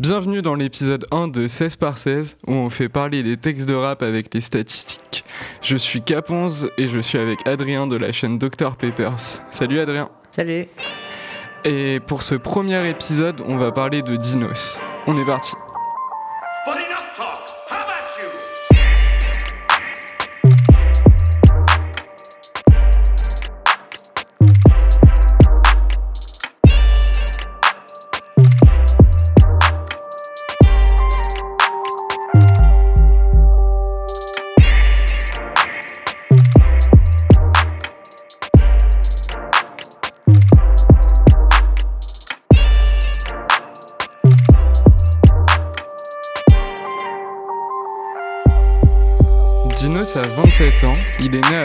Bienvenue dans l'épisode 1 de 16 par 16 où on fait parler des textes de rap avec les statistiques. Je suis Caponze et je suis avec Adrien de la chaîne Dr Papers. Salut Adrien. Salut. Et pour ce premier épisode, on va parler de Dinos. On est parti.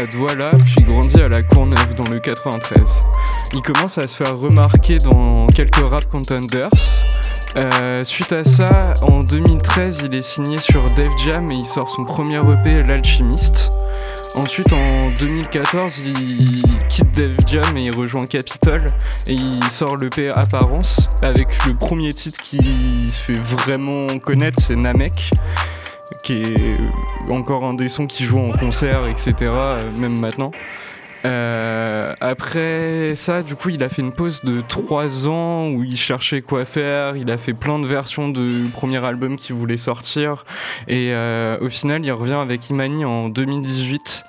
Puis grandit à la Courneuve dans le 93. Il commence à se faire remarquer dans quelques rap contenders. Euh, suite à ça, en 2013, il est signé sur Def Jam et il sort son premier EP, L'Alchimiste. Ensuite, en 2014, il quitte Def Jam et il rejoint Capitol et il sort l'EP Apparence avec le premier titre qui se fait vraiment connaître, c'est Namek qui est encore un des sons qui joue en concert, etc., euh, même maintenant. Euh, après ça, du coup, il a fait une pause de 3 ans où il cherchait quoi faire. Il a fait plein de versions de premier album qu'il voulait sortir. Et euh, au final, il revient avec Imani en 2018.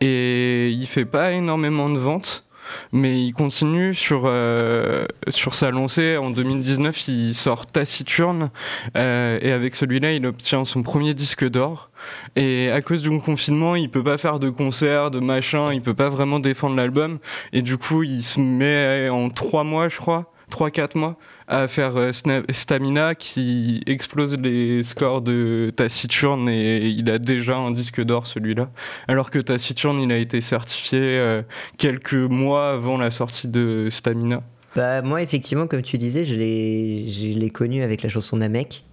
Et il fait pas énormément de ventes. Mais il continue sur, euh, sur sa lancée. En 2019, il sort Taciturne. euh, et avec celui-là, il obtient son premier disque d'or. Et à cause du confinement, il peut pas faire de concerts, de machin, il peut pas vraiment défendre l'album. Et du coup, il se met en trois mois, je crois, 3-4 mois, à faire euh, Stamina qui explose les scores de Taciturne et il a déjà un disque d'or celui-là. Alors que Taciturne, il a été certifié euh, quelques mois avant la sortie de Stamina. Bah moi effectivement comme tu disais je l'ai je l'ai connu avec la chanson Namek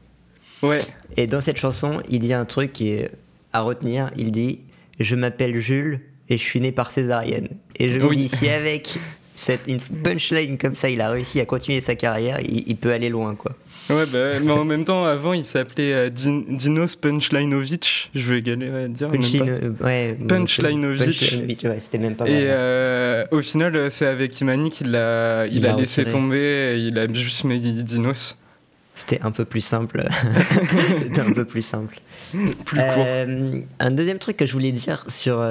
Ouais, et dans cette chanson il dit un truc qui est à retenir il dit je m'appelle Jules et je suis né par césarienne et je me Oui. dis si avec cette une punchline comme ça il a réussi à continuer sa carrière il, il peut aller loin quoi ouais, bah, mais en même temps, avant, il s'appelait euh, Din- Dinos Punchlinovic. Je vais galérer à dire. même pas. Punchline euh, ouais Punchlinovic. Punchlinovich, ouais c'était même pas mal Et euh, au final, euh, c'est avec Imani qu'il a, il Il a a laissé tomber, et il a juste mis Dinos. c'était un peu plus simple c'était un peu plus simple Plus court. Un deuxième truc que je voulais dire sur,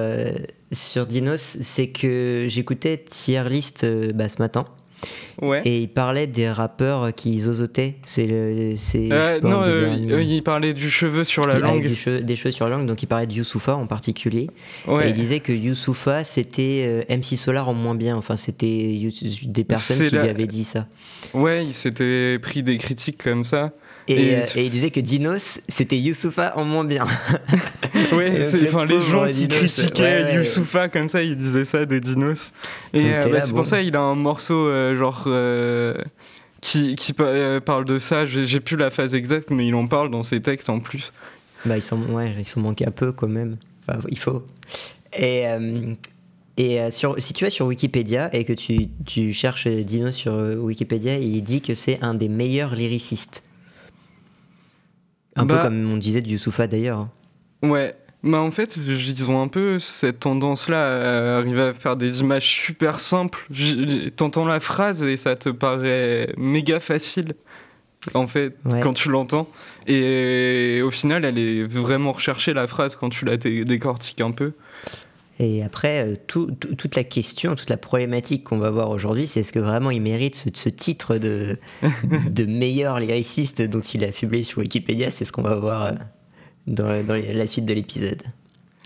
sur Dinos, c'est que j'écoutais Tier List euh, bah, ce matin Ouais. et il parlait des rappeurs qui zozotaient. C'est Euh, non, des euh, derniers- il, parlait du cheveu sur la langue. du cheveu- des cheveux sur la langue, donc il parlait de Youssoufa en particulier. Et il disait que Youssoufa c'était euh, MC Solar en moins bien. Enfin, c'était des personnes qui lui avaient dit ça. ouais, il s'était pris des critiques comme ça. Et, Et euh, tu- et il disait que Dinos c'était Youssoufa en moins bien. Ouais, le enfin les gens qui Dinos, critiquaient ouais, ouais. Youssoufa comme ça, ils disaient ça de Dinos. Et euh, bah, c'est bon. pour ça il a un morceau euh, genre euh, qui, qui pa- parle de ça. J'ai j'ai plus la phase exacte, mais il en parle dans ses textes en plus. Bah, ils sont, ouais, ils sont manqués un peu quand même. Enfin, il faut. Et, euh, et sur, si tu vas sur Wikipédia et que tu, tu cherches Dino sur Wikipédia, il dit que c'est un des meilleurs lyricistes. Un Bah- peu comme on disait de Youssoufa d'ailleurs. Ouais. Bah en fait, ils ont un peu cette tendance-là à arriver à faire des images super simples. T'entends la phrase et ça te paraît méga facile, en fait, Ouais. quand tu l'entends. Et au final, elle est vraiment recherchée, la phrase, quand tu la dé- décortiques un peu. Et après, euh, tout- tout- toute la question, toute la problématique qu'on va voir aujourd'hui, c'est est-ce que vraiment il mérite ce, ce titre de, de meilleur lyriciste dont il a fublé sur Wikipédia? C'est ce qu'on va voir euh, dans, dans la suite de l'épisode.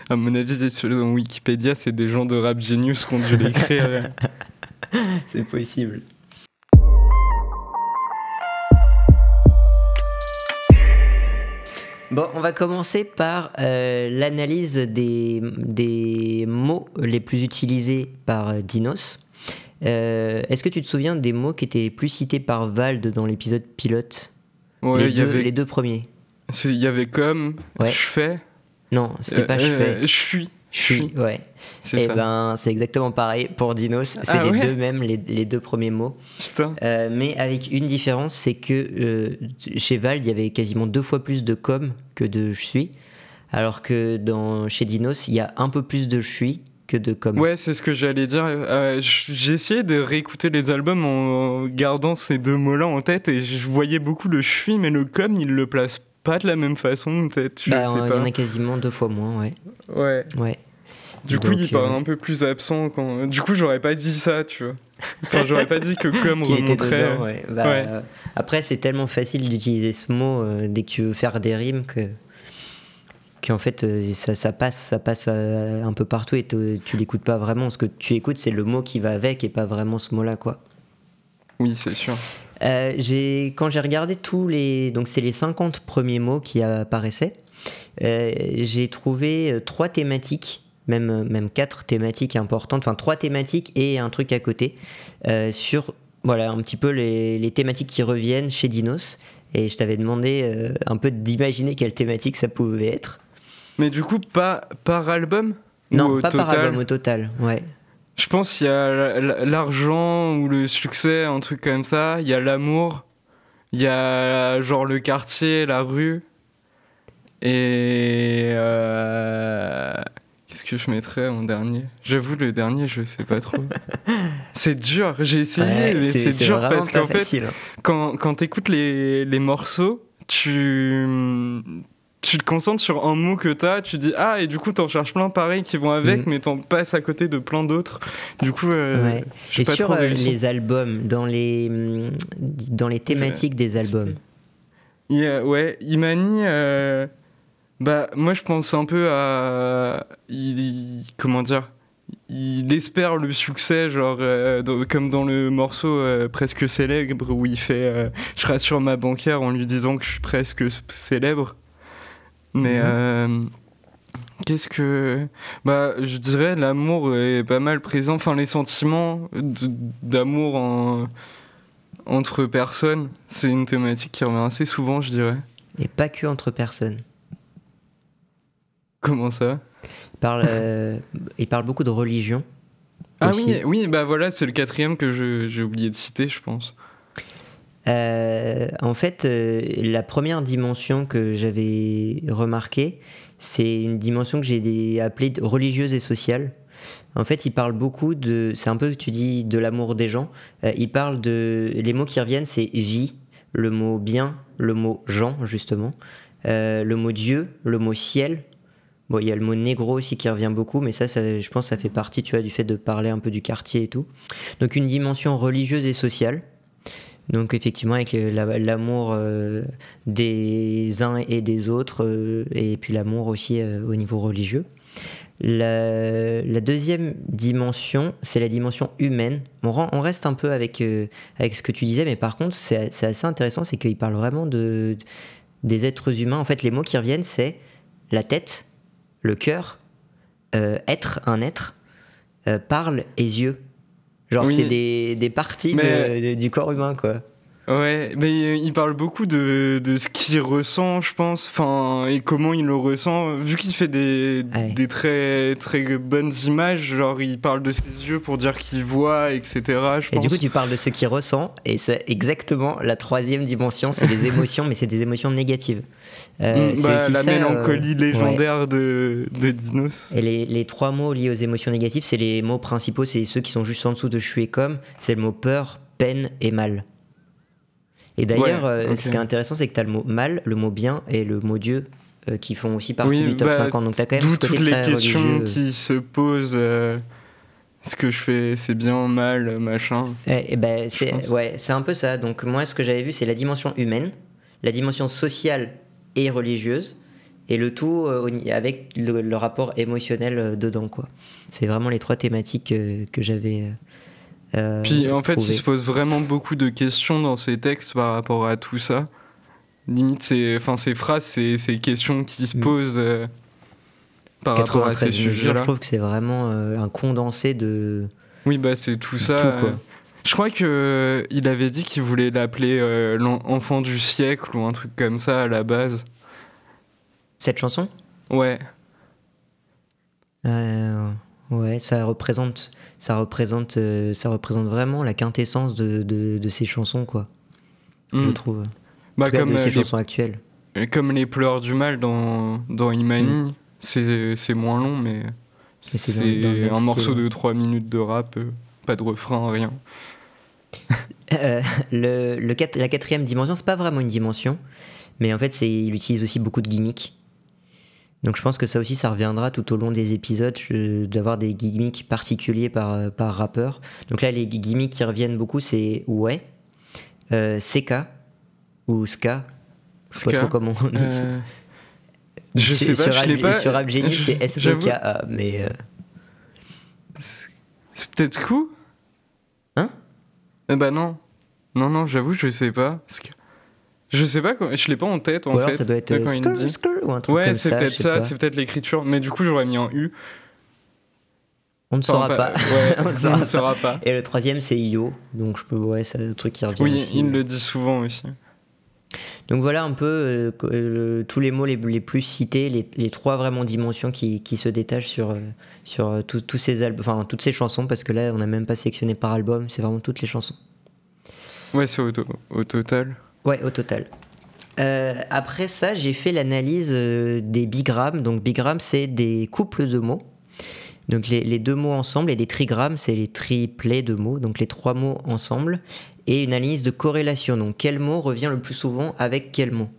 À mon avis, sur Wikipédia, c'est des gens de Rap Genius qui ont dû l'écrire. C'est possible. Bon, on va commencer par euh, l'analyse des, des mots les plus utilisés par euh, Dinos. Euh, Est-ce que tu te souviens des mots qui étaient plus cités par Vald dans l'épisode pilote? Ouais, les, y deux, avait, les deux premiers. il y avait comme, Ouais. je fais, Non, c'était euh, pas je fais. je suis. Je suis, ouais. C'est ça. ben, c'est exactement pareil pour Dinos. C'est Ah les ouais deux mêmes, les, les deux premiers mots. Putain. Euh, mais avec une différence, c'est que euh, chez Vald, il y avait quasiment deux fois plus de com que de je suis. Alors que dans, chez Dinos, il y a un peu plus de je suis que de com. Ouais, c'est ce que j'allais dire. Euh, J'ai essayé de réécouter les albums en gardant ces deux mots-là en tête et je voyais beaucoup le je suis, mais le com, il le place pas de la même façon, peut-être. Bah, il y pas. en a quasiment deux fois moins, ouais. Ouais. ouais. Du coup, il paraît euh, un peu plus absent quand. Du coup, j'aurais pas dit ça, tu vois. Enfin, j'aurais pas dit que com Qui était remontrait. dedans, ouais. Bah, Ouais. euh, après, c'est tellement facile d'utiliser ce mot euh, dès que tu veux faire des rimes que qu'en fait euh, ça, ça passe ça passe euh, un peu partout et tu l'écoutes pas vraiment ce que tu écoutes c'est le mot qui va avec et pas vraiment ce mot là quoi Oui, c'est sûr. Euh, j'ai quand j'ai regardé tous les donc c'est les 50 premiers mots qui apparaissaient euh, j'ai trouvé euh, trois thématiques même même quatre thématiques importantes enfin trois thématiques et un truc à côté euh, sur voilà un petit peu les, les thématiques qui reviennent chez Dinos. Et je t'avais demandé un peu d'imaginer quelle thématique ça pouvait être. Mais du coup, pas par album? Non pas par album au total ouais Je pense qu'il y a l'argent ou le succès, un truc comme ça. Il y a l'amour. Il y a genre le quartier, la rue. Et. euh, Qu'est-ce que je mettrais en dernier? J'avoue, le dernier, je sais pas trop. c'est dur, j'ai essayé, Ouais, mais c'est dur parce qu'en fait, facile. quand, quand t'écoutes les, les morceaux, tu, tu te concentres sur un mot que t'as, tu dis ah, et du coup t'en cherches plein pareils qui vont avec, Mm. mais t'en passes à côté de plein d'autres. Du coup, euh, Ouais. Et pas sur trop euh, les albums, dans les, hum, dans les thématiques des albums, Il y a- ouais, Imani, euh, bah, moi je pense un peu à. il- comment dire Il espère le succès, genre, euh, dans- comme dans le morceau presque célèbre où il fait Je rassure ma banquière en lui disant que je suis presque célèbre. Mais. Mhm. euh, Qu'est-ce que. Bah, je dirais l'amour est pas mal présent. Enfin, les sentiments d'amour en- entre personnes, c'est une thématique qui revient assez souvent, je dirais. et pas que entre personnes. Comment ça? Il parle, euh, il parle beaucoup de religion. Ah aussi. oui, oui, bah voilà, c'est le quatrième que j'ai oublié de citer, je pense. Euh, en fait, euh, la première dimension que j'avais remarquée, c'est une dimension que j'ai appelée religieuse et sociale. En fait, il parle beaucoup de. C'est un peu, tu dis, de l'amour des gens. Euh, il parle de. Les mots qui reviennent, c'est vie, le mot bien, le mot gens, justement, le mot Dieu, le mot ciel. Bon, il y a le mot négro aussi qui revient beaucoup, mais ça, je pense, ça fait partie, tu vois, du fait de parler un peu du quartier et tout. Donc, une dimension religieuse et sociale. Donc effectivement avec euh, la- l'amour euh, des uns et des autres euh, et puis l'amour aussi au niveau religieux. La, deuxième dimension, c'est la dimension humaine. On, reste un peu avec, avec ce que tu disais, mais par contre c'est assez intéressant, c'est qu'il parle vraiment de, des êtres humains. En fait les mots qui reviennent c'est la tête, le cœur, être, un être, parle et yeux. Genre Oui. c'est des, des parties de- Mais- de- du corps humain quoi. Ouais, mais euh, il parle beaucoup de, de ce qu'il ressent, je pense, enfin, et comment il le ressent. Vu qu'il fait des, Ouais. des très, très bonnes images, genre il parle de ses yeux pour dire qu'il voit, etc. Je Et pense. du coup, tu parles de ce qu'il ressent, et c'est exactement la troisième dimension, c'est les émotions, mais c'est des émotions négatives. Euh, Mm, c'est bah, la ça, euh, mélancolie ouais. légendaire de, de Dinos. Et les, les trois mots liés aux émotions négatives, c'est les mots principaux, c'est ceux qui sont juste en dessous de je suis et comme, c'est le mot peur, peine et mal. Et d'ailleurs, Ouais, euh, ce qui est intéressant, c'est que tu as le mot mal, le mot bien et le mot Dieu euh, qui font aussi partie Oui, du top bah, 50. Donc tu as quand même ce côté toutes les questions religieux. qui se posent. euh, ce que je fais, c'est bien, mal, machin. Eh, eh ben, c'est ouais, un peu ça. Donc moi, ce que j'avais vu, c'est la dimension humaine, la dimension sociale et religieuse, et le tout euh, avec le, le rapport émotionnel dedans, quoi. C'est vraiment les trois thématiques que j'avais. Euh, Puis en fait, il se pose vraiment beaucoup de questions dans ses textes par rapport à tout ça. Limite, c'est, enfin, ces phrases, ces questions qui se Mm. posent euh, par rapport à ces 93 mesures, sujets-là. je trouve que c'est vraiment euh, un condensé de. Oui, bah c'est tout ça. Tout, quoi. euh, Je crois que il avait dit qu'il voulait l'appeler l'enfant du siècle ou un truc comme ça à la base. Cette chanson? Ouais. Ouais, ça représente, ça représente, euh, ça représente vraiment la quintessence de, de, de ces chansons, quoi. Je Mm. trouve. Bah, cas, comme, de euh, ces les, chansons actuelles. comme les pleurs du mal dans, dans Imani, Mm. c'est moins long, mais c'est un morceau de 3 minutes de rap, euh, pas de refrain, rien. Euh, le, le quat- la quatrième dimension, c'est pas vraiment une dimension, mais en fait, il utilise aussi beaucoup de gimmicks. Donc je pense que ça aussi, ça reviendra tout au long des épisodes, d'avoir des gimmicks particuliers par, par rappeur. Donc là, les gimmicks qui reviennent beaucoup, c'est ouais, euh, CK ou Ska. Je sais pas trop comment on dit ça. Euh, je Sur- sais pas, sur je l'ai pas. Sur c'est S-E-K-A, mais... euh, C'est peut-être coup Hein? Eh bah non. Non, non, j'avoue, je sais pas. Je sais pas, je l'ai pas en tête en ou alors fait. ça doit être euh, skrr, ou un truc Ouais, comme c'est ça. peut-être ça, pas. c'est peut-être l'écriture. Mais du coup, j'aurais mis en U. On ne Enfin, saura pas. Ouais, On ne saura pas. saura pas. Et le troisième, c'est Yo. Donc je peux, ouais, c'est un truc qui revient Oui, aussi. il le dit souvent aussi. Donc voilà un peu euh, euh, tous les mots les, les plus cités, les, les trois vraiment dimensions qui, qui se détachent sur, euh, sur euh, tous tous ces enfin toutes ces chansons, parce que là on n'a même pas sélectionné par album, c'est vraiment toutes les chansons. Ouais, c'est au total. Ouais, au total. Euh, après ça, j'ai fait l'analyse euh, des bigrammes. Donc bigrammes, c'est des couples de mots. Donc les, deux mots ensemble et des trigrammes, c'est les triplets de mots, donc les trois mots ensemble. Et une analyse de corrélation, donc quel mot revient le plus souvent avec quel mot?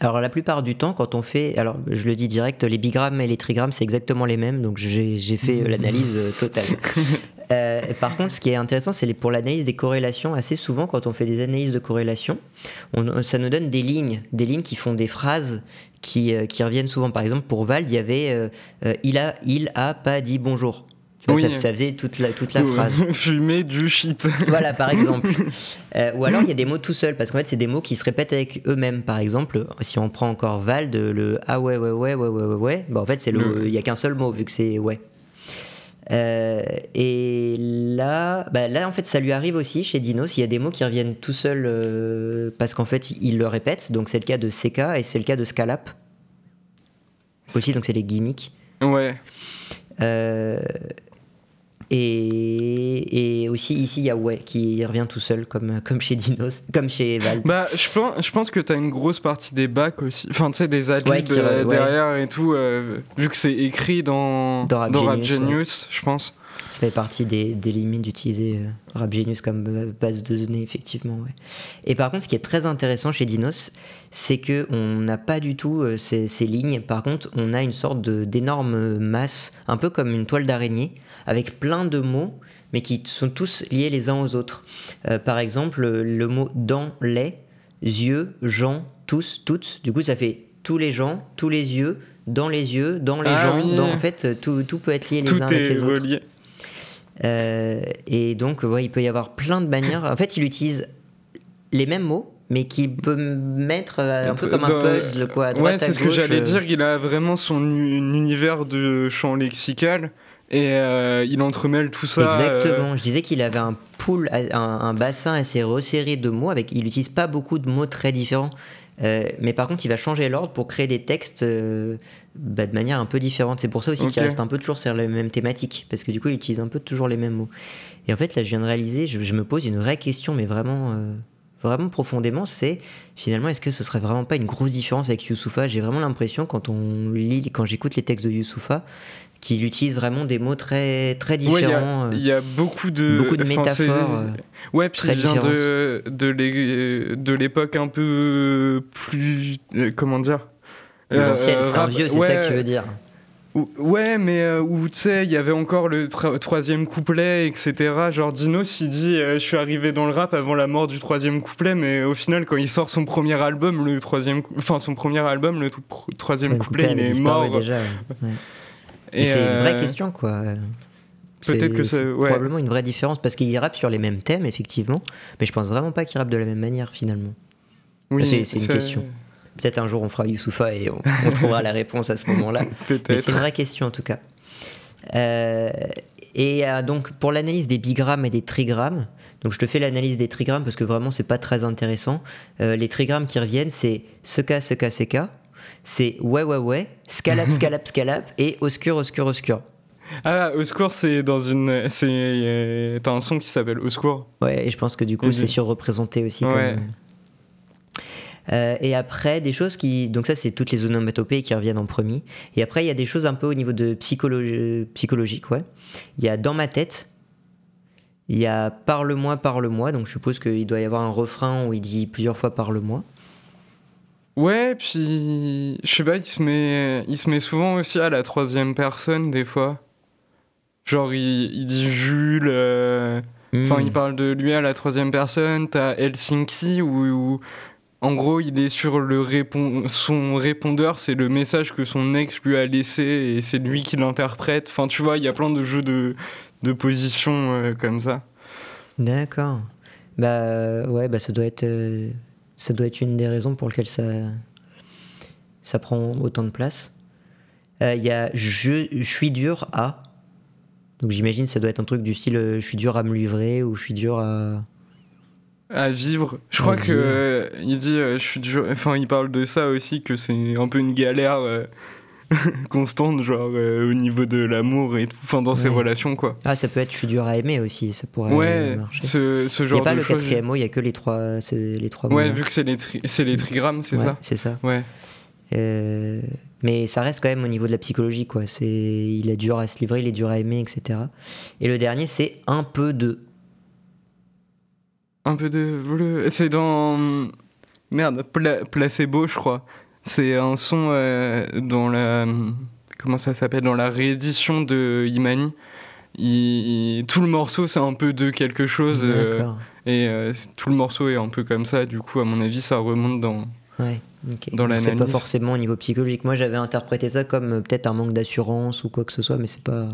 Alors la plupart du temps, quand on fait, alors je le dis direct, les bigrammes et les trigrammes, c'est exactement les mêmes, donc j'ai fait euh, l'analyse totale. Euh, par contre, ce qui est intéressant, c'est pour l'analyse des corrélations. Assez souvent, quand on fait des analyses de corrélation, on- ça nous donne des lignes, des lignes qui font des phrases qui, euh, qui reviennent souvent. Par exemple, pour Vald, il y avait euh, il a, il a pas dit bonjour. Tu vois, Oui. ça, ça faisait toute la, toute la Ou- phrase. Fumer du shit. Voilà, par exemple. Euh, ou alors, il y a des mots tout seuls, parce qu'en fait, c'est des mots qui se répètent avec eux-mêmes. Par exemple, si on prend encore Vald, le ah ouais, ouais, ouais, ouais, ouais, ouais, ouais, bah, en fait, Le- il y a qu'un seul mot, vu que c'est ouais. Euh, et là, bah là, en fait, ça lui arrive aussi chez Dinos. Il y a des mots qui reviennent tout seuls euh, parce qu'en fait, il le répète. Donc, c'est le cas de CK et c'est le cas de Scalap. Aussi, donc c'est les gimmicks. Ouais. Euh, et, et aussi ici il y a ouais qui revient tout seul comme, comme chez Dinos, comme chez Val. Bah, je pense, je pense que t'as une grosse partie des bacs aussi. Enfin, tu sais, des adlibs Ouais, qui re- euh, ouais. derrière et tout, euh, vu que c'est écrit dans, Dans Rap Genius, Genius, je pense. Ça fait partie des, des limites d'utiliser euh, Rap Genius comme base de données effectivement. Ouais. Et par contre, ce qui est très intéressant chez Dinos, c'est que on n'a pas du tout euh, ces, ces lignes. Par contre, on a une sorte d'énorme masse, un peu comme une toile d'araignée, avec plein de mots, mais qui sont tous liés les uns aux autres. Euh, par exemple, le mot dans les yeux, gens, tous, toutes. Du coup, ça fait tous les gens, tous les yeux, dans les yeux, dans les Ah gens. oui. dans- en fait, tout, tout peut être lié les Tout uns avec les autres. relié. Euh, et donc, ouais, il peut y avoir plein de manières. En fait, il utilise les mêmes mots, mais qu'il peut mettre euh, un peu comme un puzzle, quoi. à droite, Ouais, c'est ce que j'allais euh. dire. Il a vraiment son univers de champ lexical et euh, il entremêle tout ça. euh, Exactement. Je disais qu'il avait un pool, un, un bassin assez resserré de mots. Avec, il n'utilise pas beaucoup de mots très différents. Euh, mais par contre, il va changer l'ordre pour créer des textes euh, bah, de manière un peu différente. C'est pour ça aussi qu'il reste un peu toujours sur la même thématique. Parce que du coup, il utilise un peu toujours les mêmes mots. Et en fait, là, je viens de réaliser, je, je me pose une vraie question, mais vraiment, euh, vraiment profondément c'est finalement, est-ce que ce serait vraiment pas une grosse différence avec Youssoufa J'ai vraiment l'impression, quand on lit, quand j'écoute les textes de Youssoufa, qu'il utilise vraiment des mots très, très il y différents. euh, il y, a beaucoup de, beaucoup de métaphores, euh, ouais, puis très il vient de, de l'é- de l'époque un peu plus. euh, Comment dire plus Euh, c'est un vieux, c'est ça que tu veux dire Ou- Ouais, mais euh, où tu sais, il y avait encore le troisième couplet, etc. Genre Dinos, il dit euh, Je suis arrivé dans le rap avant la mort du troisième couplet, mais au final, quand il sort son premier album, le troisième, enfin son premier album, le troisième Le couplet, couplet il est mort. déjà. ouais. Ouais. Mais c'est une vraie euh, question, quoi. peut-être que c'est- ouais. probablement une vraie différence parce qu'il rappe sur les mêmes thèmes, effectivement, mais je pense vraiment pas qu'il rappe de la même manière finalement. oui, c'est- une question. Peut-être un jour on fera Youssoufa et on, on trouvera la réponse à ce moment-là. Mais c'est une vraie question en tout cas. Euh, et euh, donc pour l'analyse des bigrammes et des trigrammes, donc je te fais l'analyse des trigrammes parce que vraiment c'est pas très intéressant. Euh, les trigrammes qui reviennent c'est ce cas, ce cas, ce cas. C'est ouais, ouais, ouais, scalap, scalap, scalap et oscur, oscur, oscur. Ah, au secours, c'est dans une. c'est euh, T'as un son qui s'appelle Au secours. Ouais, et je pense que du coup, c'est surreprésenté aussi. Ouais. Comme... Euh, et après, des choses qui. Donc, ça, c'est toutes les onomatopées qui reviennent en premier. Et après, il y a des choses un peu au niveau de psycholo- psychologique, ouais. Il y a dans ma tête. Il y a parle-moi, parle-moi. Donc, je suppose qu'il doit y avoir un refrain où il dit plusieurs fois parle-moi. Ouais, puis. Je sais pas, il se, met, il se met souvent aussi à la troisième personne, des fois. Genre, il, il dit Jules. euh, Enfin, Hmm. il parle de lui à la troisième personne. T'as Helsinki où, où, en gros, il est sur le répon son répondeur, c'est le message que son ex lui a laissé et c'est lui qui l'interprète. Enfin, tu vois, il y a plein de jeux de, de positions euh, comme ça. D'accord. Bah ouais, bah ça doit être euh, ça doit être une des raisons pour lesquelles ça ça prend autant de place. Euh, Il y a je, je suis dur à. Donc j'imagine ça doit être un truc du style euh, je suis dur à me livrer ou je suis dur à. À vivre. Je À crois que vivre. euh, il dit, je suis dur. Enfin, il parle de ça aussi, que c'est un peu une galère constante, genre euh, au niveau de l'amour et tout. Enfin, dans ses Ouais. relations, quoi. Ah ça peut être je suis dur à aimer aussi, ça pourrait Ouais, marcher. ce, ce Il n'y genre a pas de le quatrième mot, il y a que les trois les trois mots. Ouais, là. vu que c'est les, tri- c'est les trigrammes, c'est Ouais, ça C'est ça. Ouais. Euh, mais ça reste quand même au niveau de la psychologie, quoi. C'est, il est dur à se livrer, il est dur à aimer, etc. Et le dernier, c'est un peu de. Un peu de. C'est dans. Merde, Pla- Placebo, je crois. C'est un son euh, dans la. Comment ça s'appelle Dans la réédition de Imani. Il- il- tout le morceau, c'est un peu de quelque chose. euh, et euh, tout le morceau est un peu comme ça. Du coup, à mon avis, ça remonte dans. Ouais. ok. dans Donc C'est pas l'analyse. forcément au niveau psychologique. Moi, j'avais interprété ça comme peut-être un manque d'assurance ou quoi que ce soit, mais c'est pas.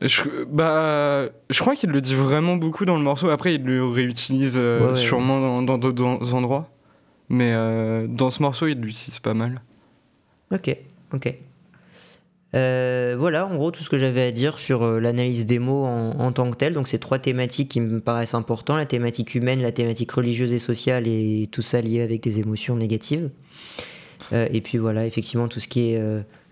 Je, bah, je crois qu'il le dit vraiment beaucoup dans le morceau. Après, il le réutilise Ouais, ouais, sûrement dans- d'autres en- endroits. Mais euh, dans ce morceau, il l'utilise pas mal. Ok, ok. Euh, voilà, en gros, tout ce que j'avais à dire sur euh, l'analyse des mots en, tant que tel. Donc, c'est trois thématiques qui me paraissent importantes la thématique humaine, la thématique religieuse et sociale, et tout ça lié avec des émotions négatives. Et puis voilà, effectivement, tout ce qui est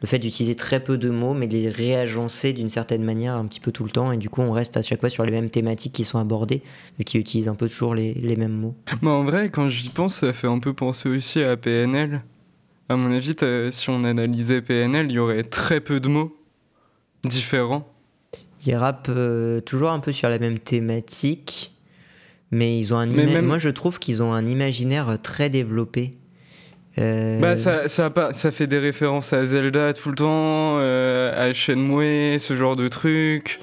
le fait d'utiliser très peu de mots, mais de les réagencer d'une certaine manière un petit peu tout le temps. Et du coup, on reste à chaque fois sur les mêmes thématiques qui sont abordées, et qui utilisent un peu toujours les, les mêmes mots. Mais en vrai, quand j'y pense, ça fait un peu penser aussi à PNL. À mon avis, si on analysait PNL, il y aurait très peu de mots différents. Ils rappent euh, toujours un peu sur la même thématique, mais ils ont un Mais même- moi je trouve qu'ils ont un imaginaire très développé. Euh, Bah, ça, ça, a pas, ça fait des références à Zelda tout le temps, euh, à Shenmue, ce genre de trucs.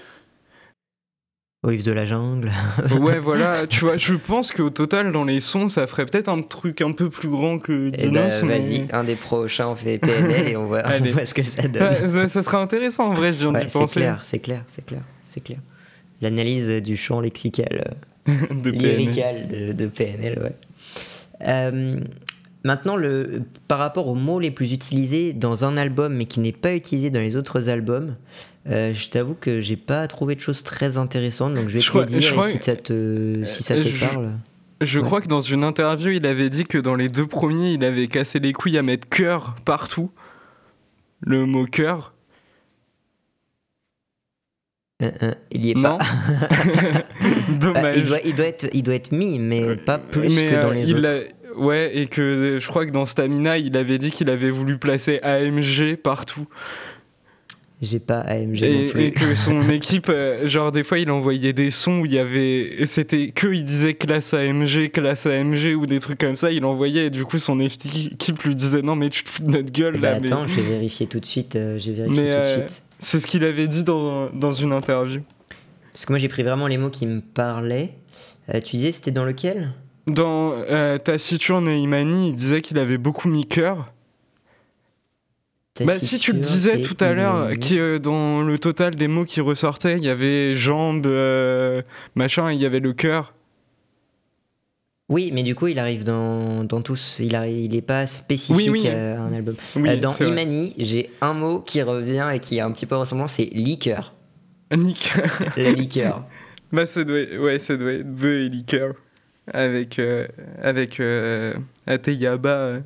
Au livre de la jungle. Ouais, voilà, tu vois, je pense qu'au total, dans les sons, ça ferait peut-être un truc un peu plus grand que Dinos. bah, mais- vas-y, un des prochains on fait PNL et on voit, on voit ce que ça donne. Ouais, ça, ça serait intéressant en vrai, je viens Ouais, d'y c'est penser. clair, c'est clair, c'est clair, c'est clair. L'analyse du champ lexical. euh, de PNL. lyrical de, de PNL, ouais. Euh, maintenant, le, par rapport aux mots les plus utilisés dans un album, mais qui n'est pas utilisé dans les autres albums, euh, je t'avoue que j'ai pas trouvé de choses très intéressantes, donc je vais Je te crois- les dire crois si que- ça te, si ça Euh, te je- parle. Je Ouais. crois que dans une interview, il avait dit que dans les deux premiers, il avait cassé les couilles à mettre cœur partout. Le mot cœur. Euh, euh, il y est Non. pas. Bah, Dommage. il, doit, il, doit être, il doit être mis, mais pas plus Mais, que dans les il autres. Ouais, et que euh, je crois que dans Stamina, il avait dit qu'il avait voulu placer AMG partout. J'ai pas AMG Et, non plus. et que son équipe, euh, genre des fois, il envoyait des sons où il y avait. C'était que il disait classe AMG, classe AMG ou des trucs comme ça. Il envoyait et du coup, son équipe lui disait non, mais tu te fous de notre gueule Eh ben, là. mais- attends, je vais vérifier tout de suite. euh, je vais vérifier Mais, tout euh, de suite. C'est ce qu'il avait dit dans, dans une interview. Parce que moi j'ai pris vraiment les mots qui me parlaient. Euh, tu disais c'était dans lequel? Dans euh, Taciturne et Imani, il disait qu'il avait beaucoup mis cœur. Bah, si tu le disais tout à l'heure, qui euh, dans le total des mots qui ressortaient, il y avait jambes, euh, machin, il y avait le cœur. Oui, mais du coup il arrive dans, dans tous. Il, arrive, il est pas spécifique Oui, oui. à un album. Oui, Euh, dans c'est. Imani, j'ai un mot qui revient et qui est un petit peu ressemblant, c'est liqueur. Nick. La liqueur. bah, ça doit, être- ouais, ça doit être bœuf et liqueur. Avec, euh, avec euh, Ateyaba, euh,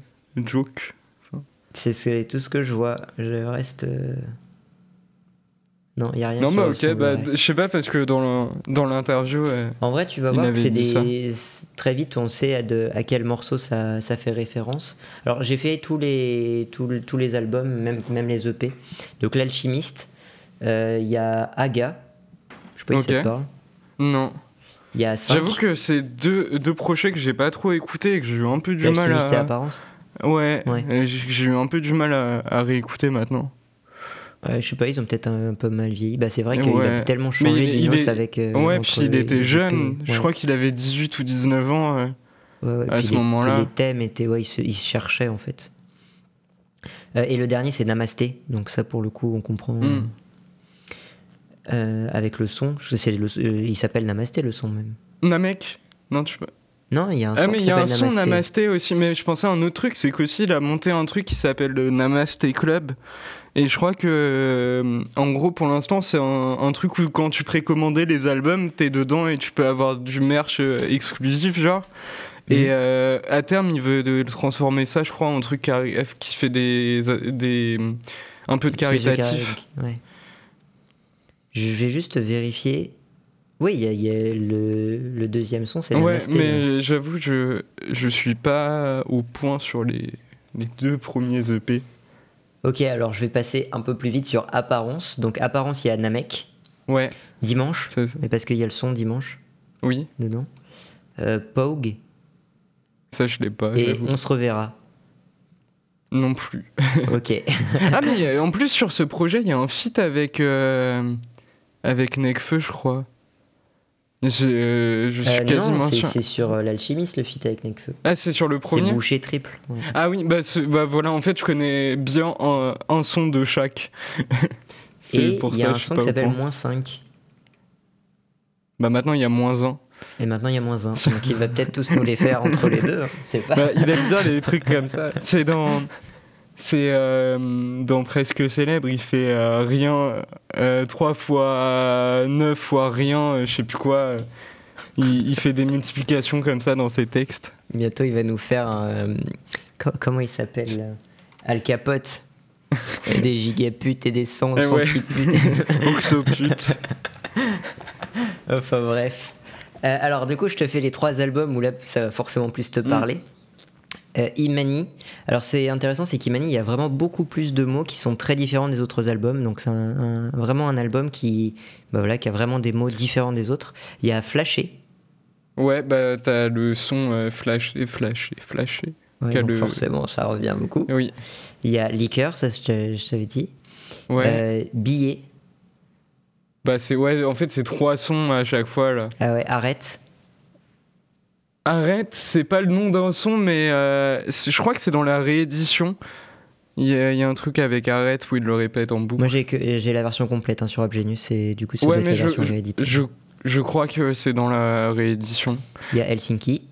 joke. C'est ce- tout ce que je vois. Je reste. euh, Non, il n'y a rien Non, qui mais ok, bah, je sais pas parce que dans dans l'interview. euh, En vrai, tu vas voir que c'est des. Très vite, on sait à, de- à quel morceau ça, ça fait référence. Alors, j'ai fait tous les, tous, tous les albums, même, même les EP. Donc, L'Alchimiste, il y a Aga. Je sais pas si ça te parle. Non. Il y a 5. J'avoue que c'est deux, deux projets que j'ai pas trop écoutés et que j'ai eu un peu du mal à. Apparence. Ouais, Ouais. j'ai eu un peu du mal à, à réécouter maintenant. Ouais, je sais pas, ils ont peut-être un, un peu mal vieilli. Bah, c'est vrai qu'il Ouais. a tellement changé Dinos est- avec. euh, ouais, puis il était jeune, je crois qu'il avait 18 ou 19 ans. euh. À ce moment-là. Les thèmes étaient. Ouais, ils se, ils se cherchaient en fait. Euh, et le dernier, c'est Namasté. Donc, ça, pour le coup, on comprend. Mm. Euh, avec le son. Je sais, c'est le- euh, il s'appelle Namasté, le son même. Namek Non, tu vois. Non, il y a un son Ah, mais qui il y a un s'appelle son Namasté. Namasté aussi, mais je pensais à un autre truc, c'est qu'aussi il a monté un truc qui s'appelle le Namasté Club. Et je crois que, euh, en gros, pour l'instant, c'est un, un truc où quand tu précommandais les albums, t'es dedans et tu peux avoir du merch exclusif, genre. Et Mhm. euh, à terme, il veut de transformer ça, je crois, en truc qui fait des, des un peu de caritatif. cari- ouais. Je vais juste vérifier. Oui, il y a, il y a le, le deuxième son, c'est Ouais, hein. mais j'avoue, je je suis pas au point sur les, les deux premiers EP. Ok, alors je vais passer un peu plus vite sur Apparence. Donc, Apparence, il y a Namek. Ouais, Dimanche. Mais parce qu'il y a le son dimanche oui, dedans. Euh, Pogue. ça je l'ai pas. et. On se reverra. Non plus. Ok. ah mais euh, en plus sur ce projet, il y a un feat avec euh, avec Nekfeu, je crois. Je, euh, je suis Euh, quasiment non, c'est sûr. c'est sur euh, l'alchimiste le feat avec Nekfeu. Ah, c'est sur le C'est premier. bouché triple. ouais. Ah oui, bah, bah voilà, en fait, je connais bien un, un son de chaque. c'est Et pour il y a ça, un son qui s'appelle moins 5. Bah maintenant, il y a moins un. Et maintenant il y a moins 1. Donc il va peut-être tous nous les faire entre les deux. hein. C'est pas. Bah, il aime bien les trucs comme ça. C'est dans. C'est euh, dans Presque Célèbre, il fait euh, rien, euh, 3 fois 9 fois rien, euh, je sais plus quoi. euh, il, il fait des multiplications comme ça dans ses textes. Bientôt il va nous faire un. euh, co- comment il s'appelle Al Capote. Et des gigaputes et des sons Eh ouais. centiputes. Octopute. enfin bref. Euh, alors du coup je te fais les trois albums où là ça va forcément plus te parler. Euh, Imani. Alors c'est intéressant, c'est qu'Imani, il y a vraiment beaucoup plus de mots qui sont très différents des autres albums. Donc c'est un- un- vraiment un album qui, bah voilà, qui a vraiment des mots différents des autres. Il y a Flashé. ouais, bah t'as le son euh, flashé, flashé, flashé. Ouais, Quel donc le- forcément ça revient beaucoup. Oui, Il y a Liqueur, ça je t'avais dit. ouais. Euh, Billet. Bah c'est ouais, en fait c'est trois sons à chaque fois là. Ah ouais, Arrête. Arrête, c'est pas le nom d'un son, mais euh, c'est- je crois que c'est dans la réédition. Il y, a, il y a un truc avec Arrête où il le répète en boucle. Moi j'ai la version complète hein, sur Abgenius et du coup ouais, mais la je, version rééditée. je, je crois que c'est dans la réédition. Il y a Helsinki.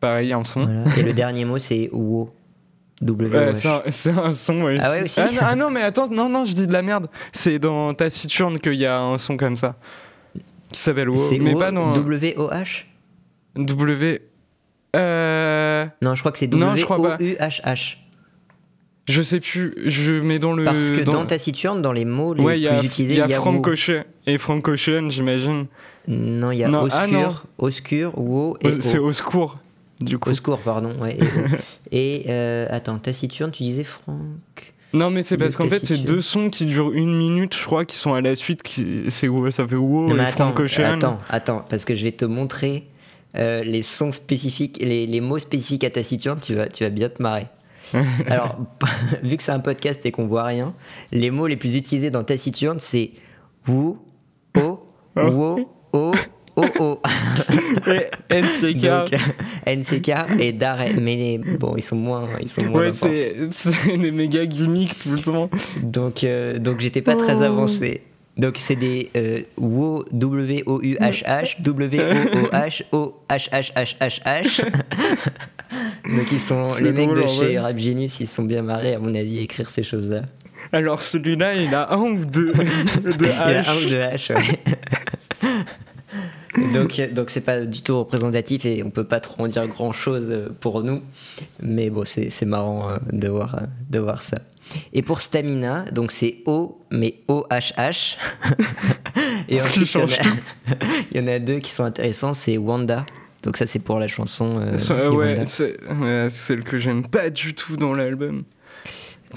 Pareil, un son. Voilà. Et le dernier mot c'est Wo. W. Ouais, c'est un, c'est un son. ouais. Ah ouais, aussi ah, non, ah non, mais attends, non, non, je dis de la merde. C'est dans Taciturne qu'il y a un son comme ça. Qui s'appelle. C'est Mais pas dans W-O-H W. Euh. Non, je crois que c'est. W-O-U-H-H. Je sais plus. Je mets dans le. Parce que dans, dans Taciturne, dans les mots les Ouais, a, plus utilisés, il y a y a Frank. Et Frank Ocean, j'imagine. Non, il y a Non, ah non. Oscur, Oscur, Wo et C'est O. au secours, du coup. Secours, pardon. Ouais, et et euh, attends, Taciturne, tu disais Franck. Non, mais c'est parce qu'en fait, c'est deux sons qui durent une minute, je crois, qui sont à la suite. Qui... C'est ça fait wow Non, et attends, Frank Ocean. attends, attends, parce que je vais te montrer euh, les sons spécifiques, les, les mots spécifiques à Taciturne, tu vas, tu vas bien te marrer. Alors, vu que c'est un podcast et qu'on voit rien, les mots les plus utilisés dans Taciturne, c'est ou, o, wo, o, o, o. Et NCK. Donc, NCK et Daré. Mais bon, ils sont moins, ils sont moins Ouais, c'est des méga gimmicks tout le temps. Donc, euh, donc j'étais pas très Oh. avancé. Donc c'est des euh, WO, W-O-U-H-H, W-O-O-H, O-H-H-H-H-H. Donc ils sont, les mecs de chez vrai. Rap Genius, ils sont bien marrés à mon avis à écrire ces choses-là. Alors celui-là, il a un ou deux de Il y a un ou H. deux H, ouais. donc, euh, donc c'est pas du tout représentatif et on peut pas trop en dire grand chose euh, pour nous. Mais bon, c'est marrant euh, de voir, de voir ça. Et pour Stamina, donc c'est O, mais O-H-H. et ensuite, il y, en a, il y en a deux qui sont intéressants, c'est Wanda. Donc ça, c'est pour la chanson. euh, euh, ouais, c'est ouais, celle que j'aime pas du tout dans l'album.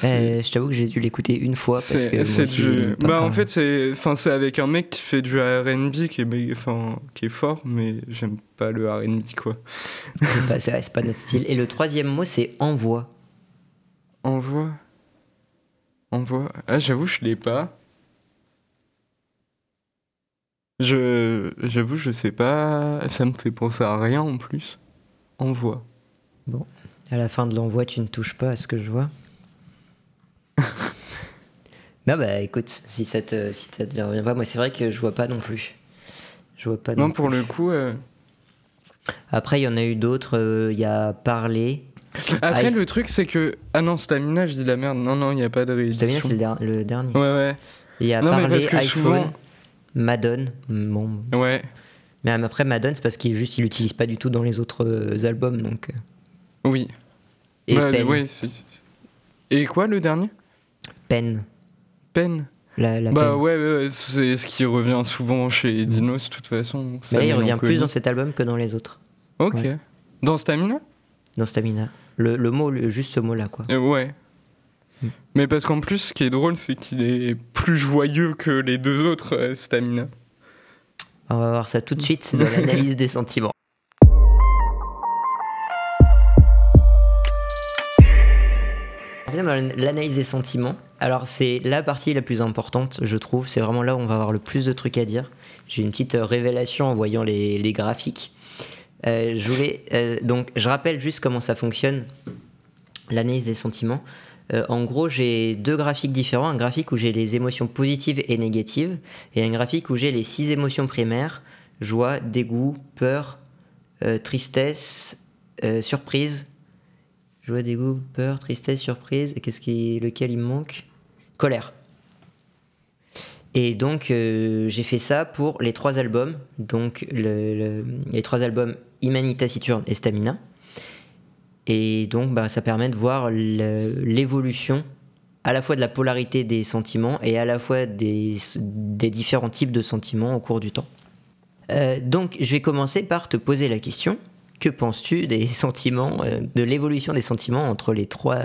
Euh, je t'avoue que j'ai dû l'écouter une fois parce que moi aussi, du. Bah en fait c'est, enfin c'est avec un mec qui fait du R&B qui est, enfin qui est fort, mais j'aime pas le R&B quoi. c'est pas, notre style. Et le troisième mot, c'est envoi. Envoie. Envoie. Ah j'avoue je l'ai pas. Je, j'avoue je sais pas. Ça me fait penser à rien en plus. Envoie. À la fin de l'envoi, tu ne touches pas à ce que je vois. non, bah écoute, si ça te, si ça te vient bien pas, moi c'est vrai que je vois pas non plus. Je vois pas non Non pour le coup. euh, Après, il y en a eu d'autres. euh, Il y a Parler. Après Ah, le truc c'est que ah non Stamina je dis la merde. Non non il y a pas de réédition. Stamina, c'est le, der- le dernier. Ouais ouais. Et il y a Non, mais Parler, parce que iPhone, souvent- Madone. Bon. Ouais. Mais après, Madone, c'est parce qu'il juste il l'utilise pas du tout dans les autres euh, albums. Donc. euh. Oui. Et Bah, Pen. ouais, Et quoi le dernier? Pen. Pen. La, la Bah ouais, ouais, ouais, c'est ce qui revient souvent chez Dinos de toute façon. Mais là, il revient plus dans cet album que dans les autres. Ok. Ouais. Dans Stamina? Dans Stamina. Le, le mot, le- juste ce mot-là, quoi. Euh, Ouais. Mm. Mais parce qu'en plus, ce qui est drôle, c'est qu'il est plus joyeux que les deux autres euh, Stamina. On va voir ça tout de suite dans l'analyse des sentiments. On revient dans l'analyse des sentiments. Alors c'est la partie la plus importante, je trouve. C'est vraiment là où on va avoir le plus de trucs à dire. J'ai une petite euh, révélation en voyant les, les graphiques. Euh, je voulais euh, donc je rappelle juste comment ça fonctionne l'analyse des sentiments. Euh, en gros, j'ai deux graphiques différents. Un graphique où j'ai les émotions positives et négatives, et un graphique où j'ai les six émotions primaires joie, dégoût, peur, tristesse, surprise. Joie, dégoût, peur, tristesse, surprise. Et qu'est-ce qui, lequel il me manque? Colère. Et donc, euh, j'ai fait ça pour les trois albums. Donc, le- le- les trois albums Imani, Taciturne et Stamina. Et donc, bah, ça permet de voir l'évolution à la fois de la polarité des sentiments et à la fois des, différents types de sentiments au cours du temps. Euh, donc, je vais commencer par te poser la question. Que penses-tu des sentiments, euh, de l'évolution des sentiments entre les trois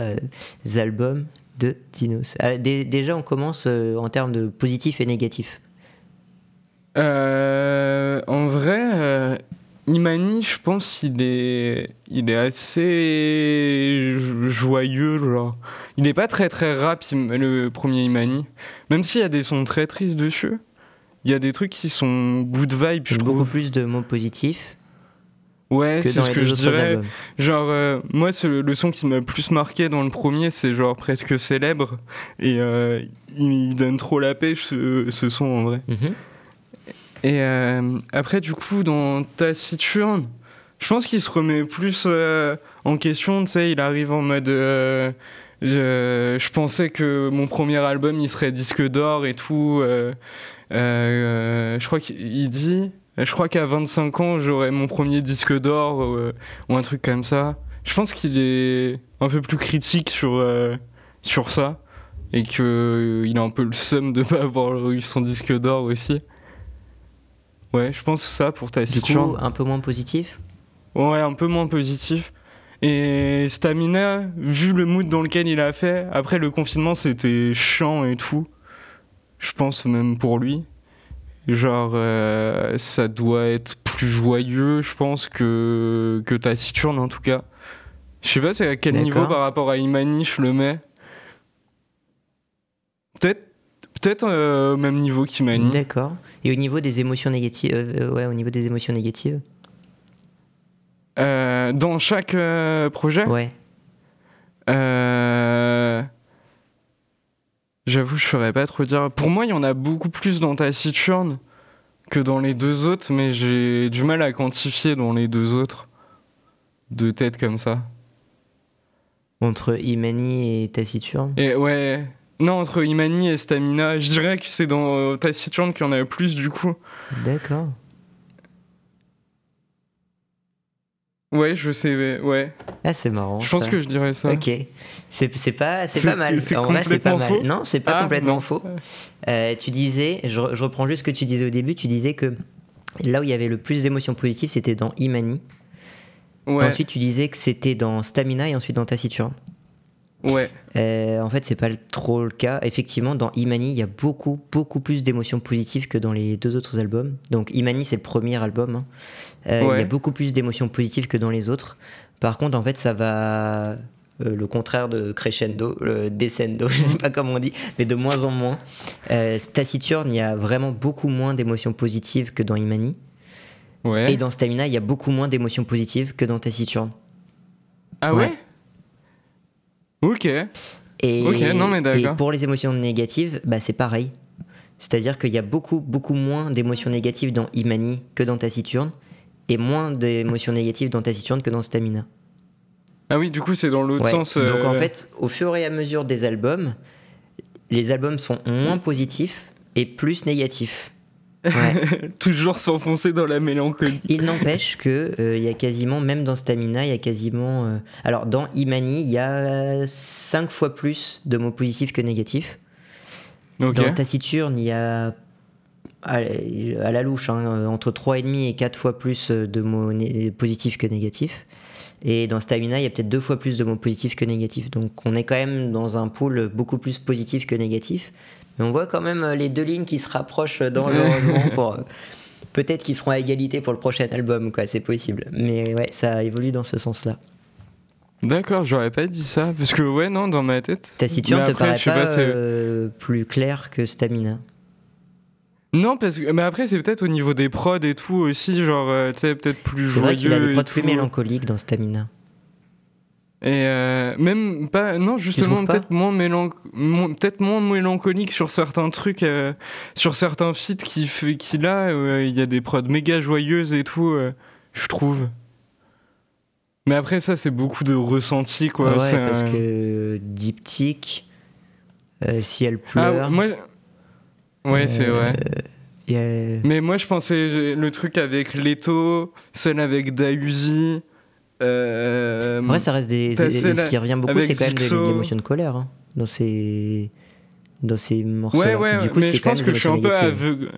albums de Dinos Ah, dé- Déjà, on commence euh, en termes de positif et négatif. Euh, en vrai, euh, Imani, je pense, il est, il est assez jo- joyeux, genre. Il est pas très très rap, le premier Imani. Même s'il y a des sons très tristes dessus, il y a des trucs qui sont good vibe, je Beaucoup trouve. plus de mots positifs Ouais, c'est ce que je dirais. albums. Genre, euh, moi, c'est le, le son qui m'a plus marqué dans le premier, c'est genre presque célèbre. Et euh, il, il donne trop la pêche, ce, ce son, en vrai. Mhm. Et euh, après, du coup, dans Taciturne, je pense qu'il se remet plus en question. Tu sais, il arrive en mode. je, je pensais que mon premier album, il serait disque d'or et tout. je crois qu'il dit. Je crois qu'à 25 ans, j'aurai mon premier disque d'or euh, ou un truc comme ça. Je pense qu'il est un peu plus critique sur, euh, sur ça et qu'il a un peu le seum de pas avoir eu son disque d'or aussi. Ouais, je pense ça pour ta Du coup, situation. un peu moins positif? Ouais, un peu moins positif. Et Stamina, vu le mood dans lequel il a fait, après le confinement c'était chiant et tout. Je pense même pour lui. Genre, euh, ça doit être plus joyeux, je pense, que, que Taciturne en tout cas. Je sais pas c'est à quel niveau par rapport à Imani je le mets. Peut-être peut-être euh, au même niveau qu'Imani. D'accord. Et au niveau des émotions négatives, euh, ouais, au niveau des émotions négatives, dans chaque projet? Ouais. Euh, J'avoue, je saurais pas trop dire. Pour moi, il y en a beaucoup plus dans Taciturne que dans les deux autres, mais j'ai du mal à quantifier dans les deux autres. De tête comme ça. Entre Imani et Taciturne. Et ouais. Non, entre Imani et Stamina, je dirais que c'est dans euh, Taciturne qu'il y en a le plus du coup. D'accord. Ouais, je sais, ouais. Ah, c'est marrant. Je pense ça. que je dirais ça. Ok, c'est c'est pas, c'est C'est- pas mal. c'est En vrai, c'est pas mal. faux Non, c'est pas Ah, complètement non. faux. Euh, tu disais, je, je reprends juste ce que tu disais au début, tu disais que là où il y avait le plus d'émotions positives, c'était dans Imani. Ouais, Ensuite, tu disais que c'était dans Stamina et ensuite dans Taciturne. Ouais. Euh, en fait, c'est pas trop le cas. Effectivement, dans Imani, il y a beaucoup, beaucoup plus d'émotions positives que dans les deux autres albums. Donc, Imani, c'est le premier album. hein. Euh, Il y Ouais. a beaucoup plus d'émotions positives que dans les autres. Par contre, en fait, ça va. euh, le contraire de crescendo, le descendo, je sais pas comment on dit, mais de moins en moins. Euh, Taciturne, il y a vraiment beaucoup moins d'émotions positives que dans Imani. Ouais. Et dans Stamina, il y a beaucoup moins d'émotions positives que dans Taciturne. Ah ouais, Ouais. Ok. Et, non, mais et pour les émotions négatives, bah, c'est pareil. C'est-à-dire qu'il y a beaucoup, beaucoup moins d'émotions négatives dans Imani que dans Taciturne, et moins d'émotions négatives dans Taciturne que dans Stamina. Ah oui, du coup, c'est dans l'autre Ouais. sens. Donc euh, en fait, au fur et à mesure des albums, les albums sont moins positifs et plus négatifs. Ouais. toujours s'enfoncer dans la mélancolie. Il n'empêche que euh, il y a quasiment, même dans Stamina, il y a quasiment. euh, alors dans Imani, il y a 5 fois plus de mots positifs que négatifs. Dans Taciturne, il y a à à la louche hein, entre 3,5 et 4 fois plus de mots positifs que négatifs. Et dans Stamina, il y a peut-être deux fois plus de mots positifs que négatifs. Donc on est quand même dans un pool beaucoup plus positif que négatif. On voit quand même euh, les deux lignes qui se rapprochent dangereusement pour. euh, Peut-être qu'ils seront à égalité pour le prochain album, quoi, c'est possible. Mais ouais, ça évolue dans ce sens-là. D'accord, j'aurais pas dit ça. Parce que, ouais, non, dans ma tête. Taciturne Mais te paraît je pas, euh, plus clair que Stamina. Non, parce que. Mais après, c'est peut-être au niveau des prods et tout aussi, genre, euh, tu sais, peut-être plus C'est joyeux. vrai qu'il a des prods plus mélancoliques dans Stamina. Et euh, même pas. Non, justement, peut-être moins, mélanc... peut-être moins mélancolique sur certains trucs, euh, sur certains feats qu'il a. euh, Il y a des prods méga joyeuses et tout, je trouve. Mais après, ça, c'est beaucoup de ressenti, quoi. ouais, c'est parce que Diptyque, si elle Ah, pleure, moi. Ouais, c'est vrai. Mais moi, je pensais le truc avec Leto, celle avec Dausi. Euh, En vrai, ça reste des. celle ce qui revient beaucoup, c'est quand même de l'émotion de colère hein, dans ces dans ces morceaux. Ouais, ouais, du coup, mais c'est je quand pense même que je suis un peu négatives. aveugle.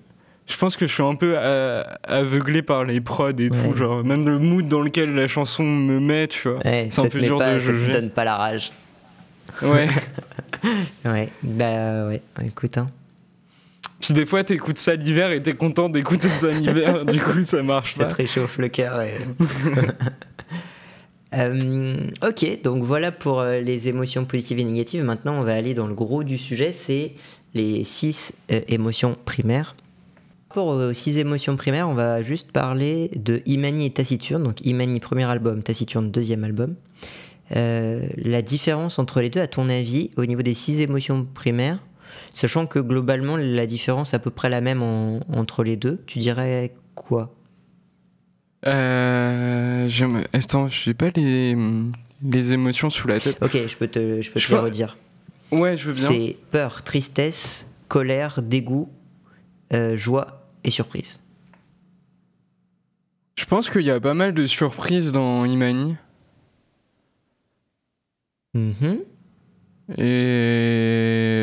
Je pense que je suis un peu euh, aveuglé par les prods et Ouais. tout, genre même le mood dans lequel la chanson me met, tu vois. Ouais, c'est un peu dur pas, de ça te juger. donne pas la rage. Ouais. Ouais, bah ouais, écoute, hein, Puis des fois, t'écoutes ça l'hiver et t'es content d'écouter ça l'hiver, du coup, ça marche ça pas. te réchauffe le cœur. et- Euh, ok, donc voilà pour euh, les émotions positives et négatives. Maintenant, on va aller dans le gros du sujet, c'est les six euh, émotions primaires. Par rapport aux six émotions primaires, on va juste parler de Imani et Taciturne. Donc Imani, premier album, Taciturne, deuxième album. La différence entre les deux, à ton avis, au niveau des six émotions primaires, sachant que globalement la différence est à peu près la même en- entre les deux, tu dirais quoi? Euh, je me- Attends, j'ai pas les... les émotions sous la tête. Ok, je peux te, je peux Je te les redire. Ouais, je veux bien. C'est peur, tristesse, colère, dégoût, euh, joie et surprise. Je pense qu'il y a pas mal de surprises dans Imani. Mhm. Et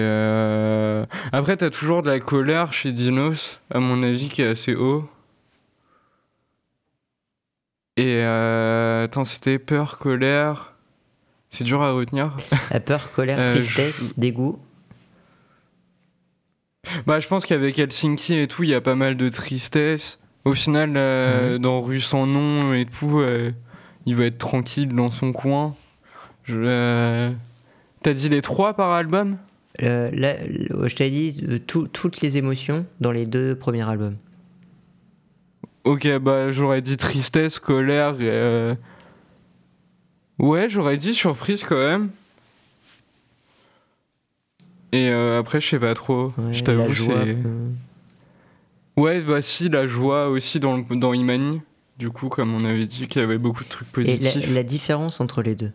euh, après, t'as toujours de la colère chez Dinos, à mon avis, qui est assez haut. Et euh, attends, c'était peur, colère. C'est dur à retenir. La peur, colère, Euh, tristesse, dégoût. Bah, je pense qu'avec Helsinki et tout, il y a pas mal de tristesse. Au final, euh, dans Rue sans nom et tout, il va être tranquille dans son coin. Je, T'as dit les trois par album? Là, je t'avais dit tout- toutes les émotions dans les deux premiers albums. Ok, bah j'aurais dit tristesse, colère. et, euh, Ouais, j'aurais dit surprise quand même. Et euh, après, je sais pas trop. Ouais, je t'avoue, c'est. Ouais, bah si, la joie aussi dans, le- dans Imani. Du coup, comme on avait dit qu'il y avait beaucoup de trucs Et la, positifs. la différence entre les deux,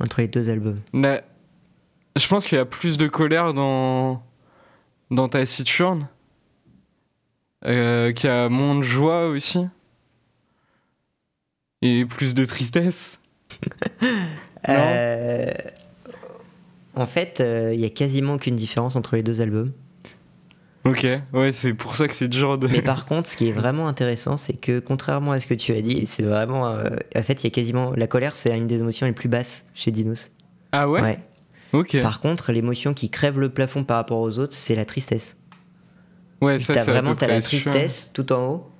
entre les deux albums? La- Je pense qu'il y a plus de colère dans, dans Taciturne. Euh, qu'il y a moins de joie aussi. Et plus de tristesse Non. Euh, en fait, euh, il y a quasiment aucune différence entre les deux albums. Ok, ouais, c'est pour ça que c'est de. Mais par contre, ce qui est vraiment intéressant, c'est que contrairement à ce que tu as dit, c'est vraiment. euh, en fait, il y a quasiment. La colère, c'est une des émotions les plus basses chez Dinos. Ah ouais, Ok. Par contre, l'émotion qui crève le plafond par rapport aux autres, c'est la tristesse. Ouais, ça, à vraiment peu t'as la tristesse tout en haut,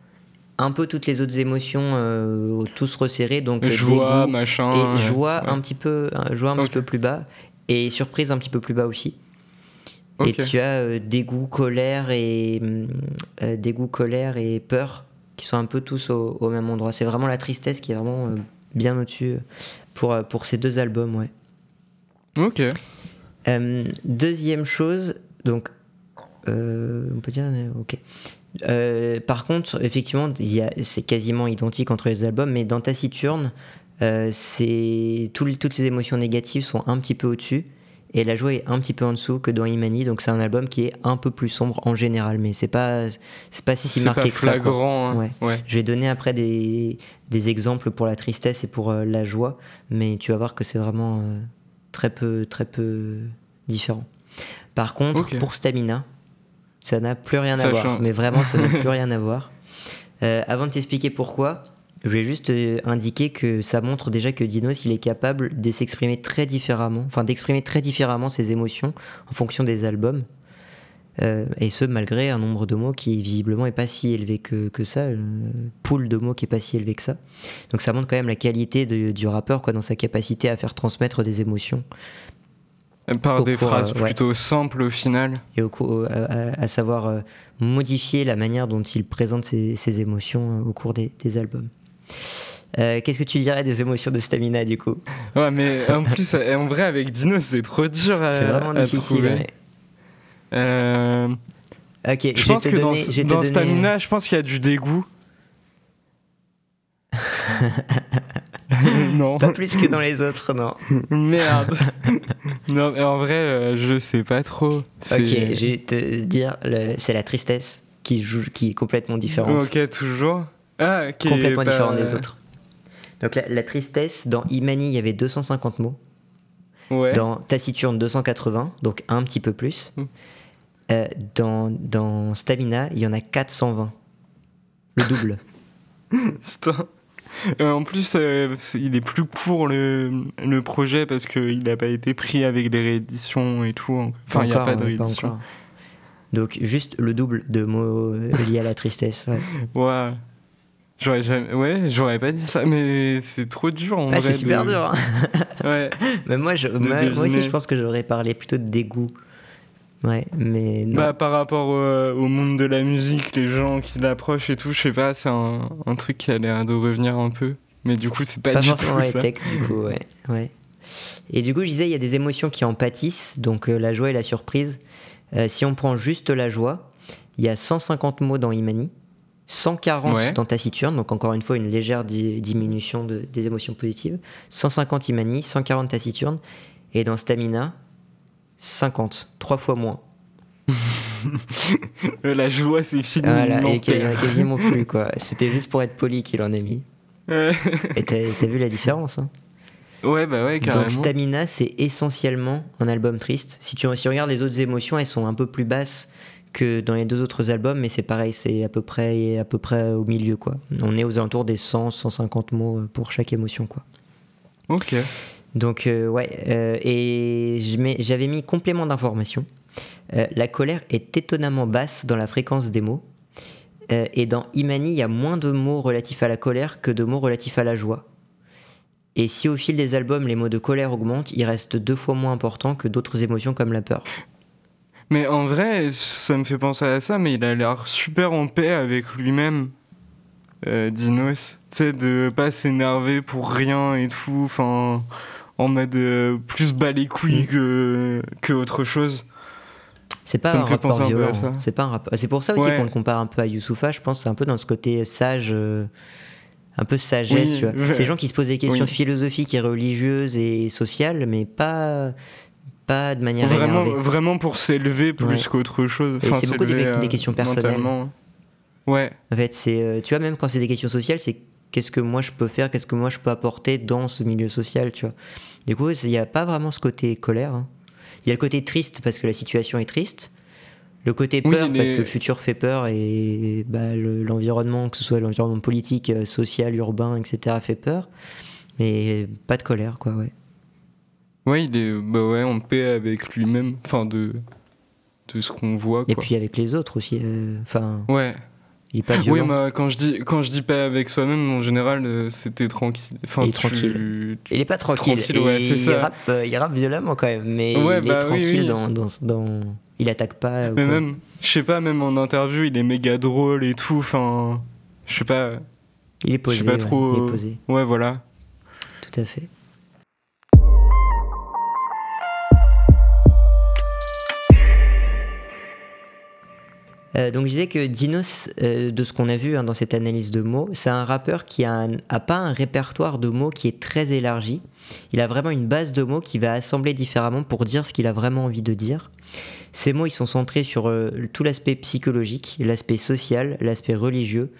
un peu toutes les autres émotions euh, tous resserrées, donc euh, Joie, dégoût machin. et ouais. joie Ouais. un petit peu, euh, joie un petit peu plus bas et surprise un petit peu plus bas aussi. Et tu as euh, dégoût, colère et euh, dégoût, colère et peur qui sont un peu tous au, au même endroit. C'est vraiment la tristesse qui est vraiment euh, bien au-dessus euh, pour, euh, pour ces deux albums, ouais. Ok. Euh, deuxième chose, donc, euh, on peut dire, euh, ok. Euh, par contre, effectivement, c'est quasiment identique entre les albums, mais dans Taciturne, euh, c'est toutes ces émotions négatives sont un petit peu au-dessus et la joie est un petit peu en dessous que dans Imani. Donc c'est un album qui est un peu plus sombre en général, mais c'est pas c'est pas si marqué pas que ça. hein. Ouais. ouais. Je vais donner après des, des exemples pour la tristesse et pour euh, la joie, mais tu vas voir que c'est vraiment très peu très peu différent. Par contre, pour Stamina, ça n'a plus rien à voir, mais vraiment ça n'a plus rien à voir. Euh, avant de t'expliquer pourquoi, je vais juste euh, indiquer que ça montre déjà que Dinos il est capable de s'exprimer très différemment, enfin d'exprimer très différemment ses émotions en fonction des albums. Euh, et ce, malgré un nombre de mots qui visiblement est pas si élevé que, que ça, euh, pool de mots qui est pas si élevé que ça. Donc ça montre quand même la qualité de- du rappeur quoi, dans sa capacité à faire transmettre des émotions Par Au des cours, phrases euh, ouais. plutôt simples au final. et au, cou- à, à- savoir euh, modifier la manière dont il présente ses, ses émotions euh, au cours des, des albums. Euh, Qu'est-ce que tu dirais des émotions de Stamina du coup? Ouais, mais en plus, euh, en vrai, avec Dino, c'est trop dur à, C'est vraiment à difficile. ouais. Euh, Ok, je pense que dans, donner- dans donner- Stamina, je pense qu'il y a du dégoût. non, Pas plus que dans les autres, non. merde. non, mais en vrai, euh, je sais pas trop. Ok, je vais te dire, c'est la tristesse qui, joue, qui est complètement différente. Ok, toujours. Ah, complètement bah, différente des autres. Donc la, la tristesse, dans Imani, il y avait 250 mots. Ouais. Dans Taciturne, 280, donc un petit peu plus. Mm. Euh, dans, dans Stamina, il y en a 420. Le double. Putain. Euh, en plus, euh, il est plus court le, le projet parce qu'il n'a pas été pris avec des rééditions et tout. Enfin, il n'y a pas de réédition. Donc juste le double de mots liés à la tristesse. ouais. Ouais. J'aurais jamais... Ouais, j'aurais pas dit ça, mais c'est trop dur en Ah, vrai. c'est super de- dur. hein. Ouais. Mais moi, je, moi, moi aussi, je pense que j'aurais parlé plutôt de dégoût. Ouais, mais non. Bah, par rapport au, au monde de la musique, les gens qui l'approchent et tout, je sais pas, c'est un, un truc qui a l'air de revenir un peu. Mais du coup, c'est pas, pas du forcément tout les ça. textes, du coup, ouais. ouais. Et du coup, je disais, il y a des émotions qui en pâtissent, donc euh, la joie et la surprise. Euh, si on prend juste la joie, il y a 150 mots dans Imani, 140 Ouais. dans Taciturne, donc encore une fois une légère di- diminution de- des émotions positives, 150 Imani, 140 Taciturne, et dans Stamina, 50, trois fois moins. La joie, c'est fini. Voilà, il et qu'il en a quasiment plus, quoi. C'était juste pour être poli qu'il en a mis. Et t'as vu la différence, hein? Ouais, bah ouais, carrément. Donc Stamina, c'est essentiellement un album triste. Si tu, si regardes les autres émotions, elles sont un peu plus basses que dans les deux autres albums, mais c'est pareil, c'est à peu près à peu près au milieu quoi. On est aux alentours des 100 150 mots euh, pour chaque émotion quoi. Ok. Donc euh, ouais, euh, et j'avais mis complément d'information. Euh, la colère est étonnamment basse dans la fréquence des mots. Et dans Imani, il y a moins de mots relatifs à la colère que de mots relatifs à la joie. Et si au fil des albums les mots de colère augmentent, ils restent deux fois moins importants que d'autres émotions comme la peur. Mais en vrai, ça me fait penser à ça, mais il a l'air super en paix avec lui-même, Dinos. Tu sais, de pas s'énerver pour rien et tout, enfin, en mode euh, plus bas les couilles Mm. que, que autre chose. C'est pas un rapport violent. ça. hein. C'est pas un rapport. C'est pour ça aussi Ouais. qu'on le compare un peu à Youssoufa. Je pense c'est un peu dans ce côté sage, euh, un peu sagesse. Oui, tu vois. Ces gens qui se posent des questions Oui. philosophiques et religieuses et sociales, mais pas pas de manière Vraiment, énervée. vraiment pour s'élever plus Ouais. qu'autre chose. Enfin, c'est beaucoup des- des euh, questions personnelles. Ouais, En fait, c'est euh, tu vois même quand c'est des questions sociales, c'est qu'est-ce que moi je peux faire, qu'est-ce que moi je peux apporter dans ce milieu social, tu vois. Du coup, il n'y a pas vraiment ce côté colère. hein. Il y a le côté triste parce que la situation est triste. Le côté Oui, peur parce que le futur fait peur et bah, le- l'environnement, que ce soit l'environnement politique, euh, social, urbain, etc., fait peur. Mais pas de colère, quoi, ouais. Ouais, il est bah ouais, en paix avec lui-même, enfin de, de ce qu'on voit. Et puis avec les autres aussi. euh, Ouais. Il est pas Oui, moi, quand je dis quand je dis pas avec soi-même, en général, euh, c'était tranquille. Enfin, Il est tu- tranquille. Il est pas tranquille. Tranquille, ouais, il ça. Rappe, euh, il rappe violemment quand même, mais Ouais, il bah est tranquille oui. Dans, dans, dans- Il attaque pas. Mais même, je sais pas, même en interview, il est méga drôle et tout. Enfin, je sais pas. Il est Je posé. sais pas ouais, trop. Il est posé, Ouais, voilà. tout à fait. Euh, donc je disais que Dinos, euh, de ce qu'on a vu hein, dans cette analyse de mots, c'est un rappeur qui a, pas un répertoire de mots qui est très élargi. Il a vraiment une base de mots qui va assembler différemment pour dire ce qu'il a vraiment envie de dire. Ces mots, ils sont centrés sur euh, tout l'aspect psychologique, l'aspect social, l'aspect religieux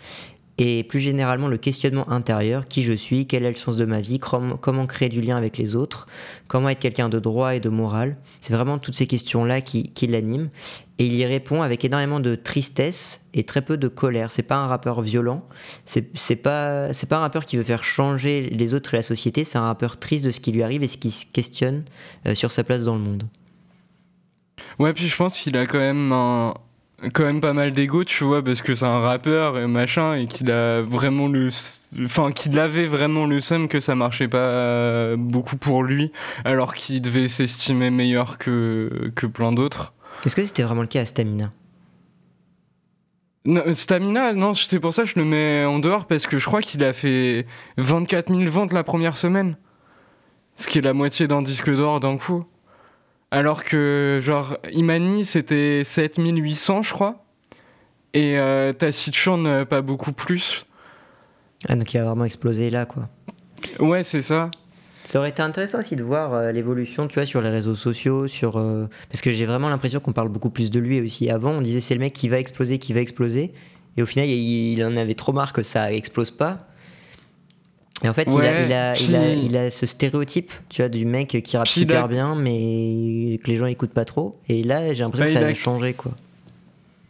et plus généralement le questionnement intérieur, qui je suis, quel est le sens de ma vie, com- comment créer du lien avec les autres, comment être quelqu'un de droit et de moral. C'est vraiment toutes ces questions-là qui, qui l'animent. Et il y répond avec énormément de tristesse et très peu de colère. C'est pas un rappeur violent, c'est pas, pas un rappeur qui veut faire changer les autres et la société, c'est un rappeur triste de ce qui lui arrive et ce qui se questionne euh, sur sa place dans le monde. Ouais, puis je pense qu'il a quand même un quand même pas mal d'ego, tu vois, parce que c'est un rappeur et machin, et qu'il a vraiment le. Enfin, qu'il avait vraiment le seum que ça marchait pas beaucoup pour lui, alors qu'il devait s'estimer meilleur que, que plein d'autres. Est-ce que c'était vraiment le cas à Stamina? Non, Stamina, non, c'est pour ça que je le mets en dehors, parce que je crois qu'il a fait 24 000 ventes la première semaine. Ce qui est la moitié d'un disque d'or d'un coup. Alors que, genre, Imani, c'était 7800, je crois. Et euh, euh, pas beaucoup plus. Ah, donc il a vraiment explosé là, quoi. Ouais, c'est ça. Ça aurait été intéressant aussi de voir euh, l'évolution, tu vois, sur les réseaux sociaux, sur euh, parce que j'ai vraiment l'impression qu'on parle beaucoup plus de lui aussi. Avant, on disait c'est le mec qui va exploser, qui va exploser, et au final, il, il en avait trop marre que ça explose pas. Et en fait, il, a, Ouais, il, a, il, a, puis- il a ce stéréotype, tu vois, du mec qui rappe super bien, mais que les gens écoutent pas trop. Et là, j'ai l'impression Bah, que ça a- changé, quoi.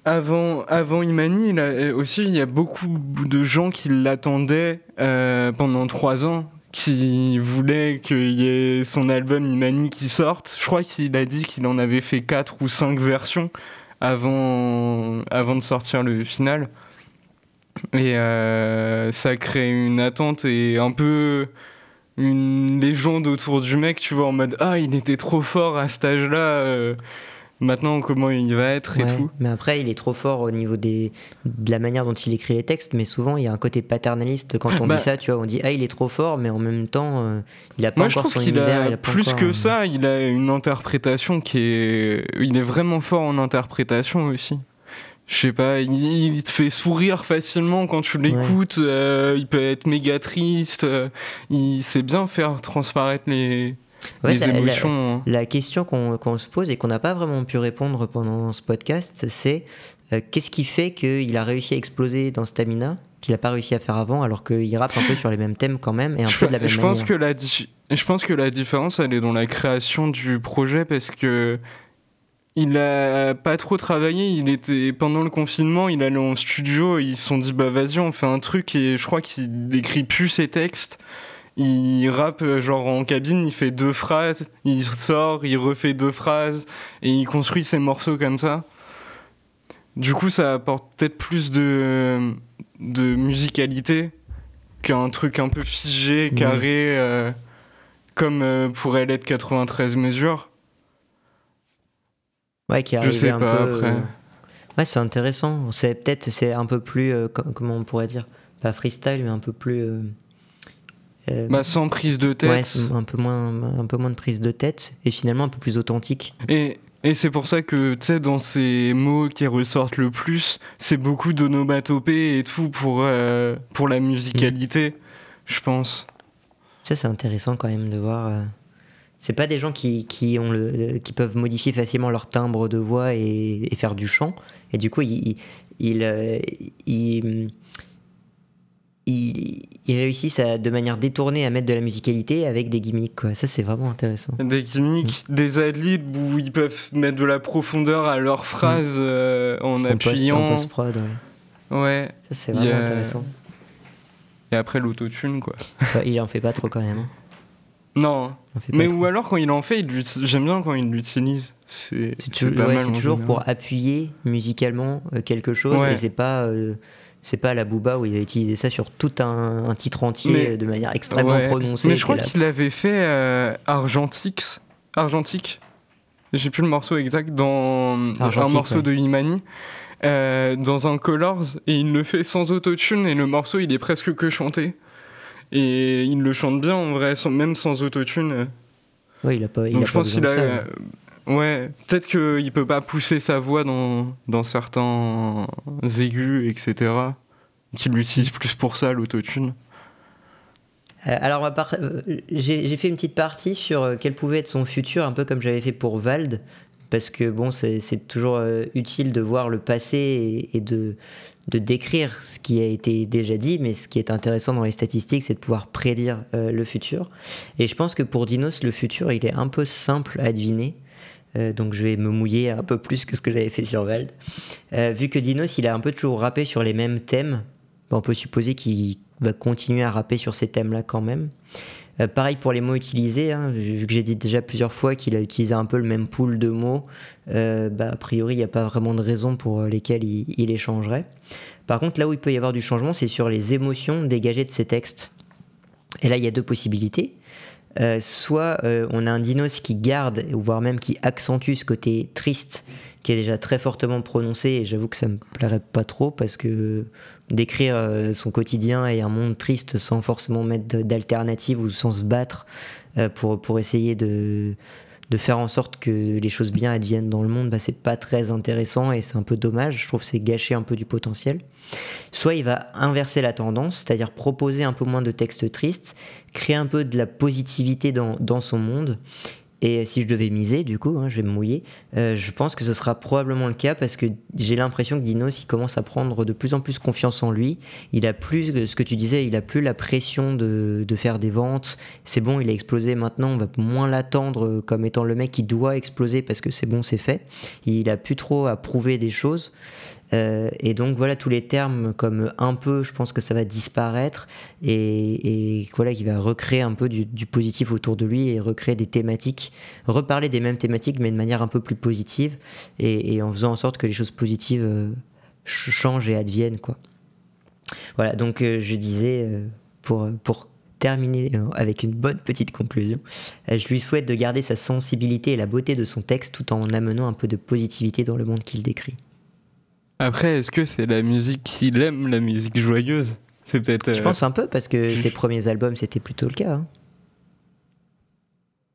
Avant, avant Imani, euh, aussi, il y a beaucoup de gens qui l'attendaient euh, pendant trois ans, qui voulaient qu'il y ait son album Imani qui sorte. Je crois qu'il a dit qu'il en avait fait quatre ou cinq versions avant, avant de sortir le final. Et euh, ça crée une attente et un peu une légende autour du mec, tu vois, en mode Ah, il était trop fort à cet âge-là. euh, maintenant, comment il va être et Ouais, tout. Mais après, il est trop fort au niveau des, de la manière dont il écrit les textes, mais souvent il y a un côté paternaliste quand on Bah- dit ça, tu vois, on dit ah il est trop fort, mais en même temps euh, il a pas Moi, je encore trouve son qu'il univers, a, il a pas plus encore, que euh, ça, il a une interprétation qui est. Il est vraiment fort en interprétation aussi. Je sais pas, il, il te fait sourire facilement quand tu l'écoutes, euh, il peut être méga triste, euh, il sait bien faire transparaître les, fait, les la- émotions. hein. La question qu'on se pose et qu'on n'a pas vraiment pu répondre pendant ce podcast, c'est euh, qu'est-ce qui fait qu'il a réussi à exploser dans Stamina, qu'il n'a pas réussi à faire avant, alors qu'il rappe un peu sur les mêmes thèmes quand même et un je, peu de la même je manière. pense que la di- je pense que la différence elle est dans la création du projet parce que il a pas trop travaillé il était pendant le confinement il allait en studio ils se sont dit bah vas-y on fait un truc et je crois qu'il écrit plus ses textes il rappe euh, genre en cabine il fait deux phrases il sort il refait deux phrases et il construit ses morceaux comme ça du coup ça apporte peut-être plus de de musicalité qu'un truc un peu figé, Mhm. carré, euh, comme euh, pourrait l'être 93 mesures. Ouais, qui est Je arrivé sais un pas, peu, après. euh, Ouais, c'est intéressant. C'est peut-être c'est un peu plus euh, co- comment on pourrait dire, pas freestyle, mais un peu plus. euh, euh, Bah, sans prise de tête. ouais, un peu moins un peu moins de prise de tête et finalement un peu plus authentique. Et, et c'est pour ça que, tu sais, dans ces mots qui ressortent le plus, c'est beaucoup d'onomatopées et tout pour, euh, pour la musicalité, je pense. Ça c'est intéressant quand même de voir. euh, C'est pas des gens qui, qui ont le qui peuvent modifier facilement leur timbre de voix et, et faire du chant et du coup ils ils, euh, ils, ils- ils, ils réussissent à, de manière détournée à mettre de la musicalité avec des gimmicks. Quoi. Ça, c'est vraiment intéressant. Des gimmicks, des adlibs où ils peuvent mettre de la profondeur à leurs phrases euh, en En post- appuyant. en post-prod, ouais. Ouais. Ça, c'est vraiment a- intéressant. Et après l'autotune, quoi. Ouais, il en fait pas trop quand même. hein. Non. Mais ou alors quand il en fait, il j'aime bien quand il l'utilise. C'est toujours, ouais, général. pour appuyer musicalement euh, quelque chose Ouais. et c'est pas euh, c'est pas la Booba où il a utilisé ça sur tout un, un titre entier Mais- de manière extrêmement Ouais. prononcée. Mais je crois qu'il avait fait euh, Argentix. Argentique. J'ai plus le morceau exact dans Argentique, un morceau de Imani. euh, dans un Colors et il le fait sans autotune et le morceau il est presque que chanté et il le chante bien en vrai sans- même sans autotune. Ouais, il a pas, il donc a je pas pense qu'il a ça, euh, ouais peut-être qu'il peut pas pousser sa voix dans, dans certains aigus etc qu'il l'utilise plus pour ça l'autotune. Euh, alors, euh, j'ai fait une petite partie sur euh, quel pouvait être son futur, un peu comme j'avais fait pour Vald, parce que bon, c'est c'est toujours euh, utile de voir le passé et, et de, de décrire ce qui a été déjà dit, mais ce qui est intéressant dans les statistiques, c'est de pouvoir prédire euh, le futur. Et je pense que pour Dinos, le futur, il est un peu simple à deviner. Euh, donc je vais me mouiller un peu plus que ce que j'avais fait sur Vald. Euh, vu que Dinos, il a un peu toujours rappé sur les mêmes thèmes, on peut supposer qu'il va continuer à rapper sur ces thèmes-là quand même. Euh, pareil pour les mots utilisés, hein, vu que j'ai dit déjà plusieurs fois qu'il a utilisé un peu le même pool de mots, euh, bah, a priori il n'y a pas vraiment de raison pour lesquelles il, il les changerait. Par contre, là où il peut y avoir du changement, c'est sur les émotions dégagées de ces textes. Et là, il y a deux possibilités. Euh, soit euh, on a un dinos qui garde, voire même qui accentue ce côté triste, qui est déjà très fortement prononcé, et j'avoue que ça me plairait pas trop, parce que décrire euh, son quotidien et un monde triste sans forcément mettre d'alternative ou sans se battre euh, pour, essayer de, de faire en sorte que les choses bien adviennent dans le monde, bah, c'est pas très intéressant et c'est un peu dommage. Je trouve que c'est gâcher un peu du potentiel. Soit il va inverser la tendance, c'est-à-dire proposer un peu moins de textes tristes, créer un peu de la positivité dans son monde. Et si je devais miser, du coup, hein, je vais me mouiller, euh, je pense que ce sera probablement le cas parce que j'ai l'impression que Dinos, il commence à prendre de plus en plus confiance en lui. Il a plus, ce que tu disais, il a plus la pression de, de faire des ventes. C'est bon, il a explosé maintenant, on va moins l'attendre comme étant le mec qui doit exploser parce que c'est bon, c'est fait. Il a plus trop à prouver des choses. Euh, et donc voilà tous les termes comme un peu, je pense que ça va disparaître et, et voilà qu'il va recréer un peu du, positif autour de lui et recréer des thématiques, reparler des mêmes thématiques mais de manière un peu plus positive et, en faisant en sorte que les choses positives euh, ch- changent et adviennent quoi. Voilà donc euh, je disais pour pour terminer avec une bonne petite conclusion, je lui souhaite de garder sa sensibilité et la beauté de son texte tout en amenant un peu de positivité dans le monde qu'il décrit. Après est-ce que c'est la musique qu'il aime la musique joyeuse? C'est peut-être Je euh, pense un peu parce que ses premiers albums c'était plutôt le cas. hein.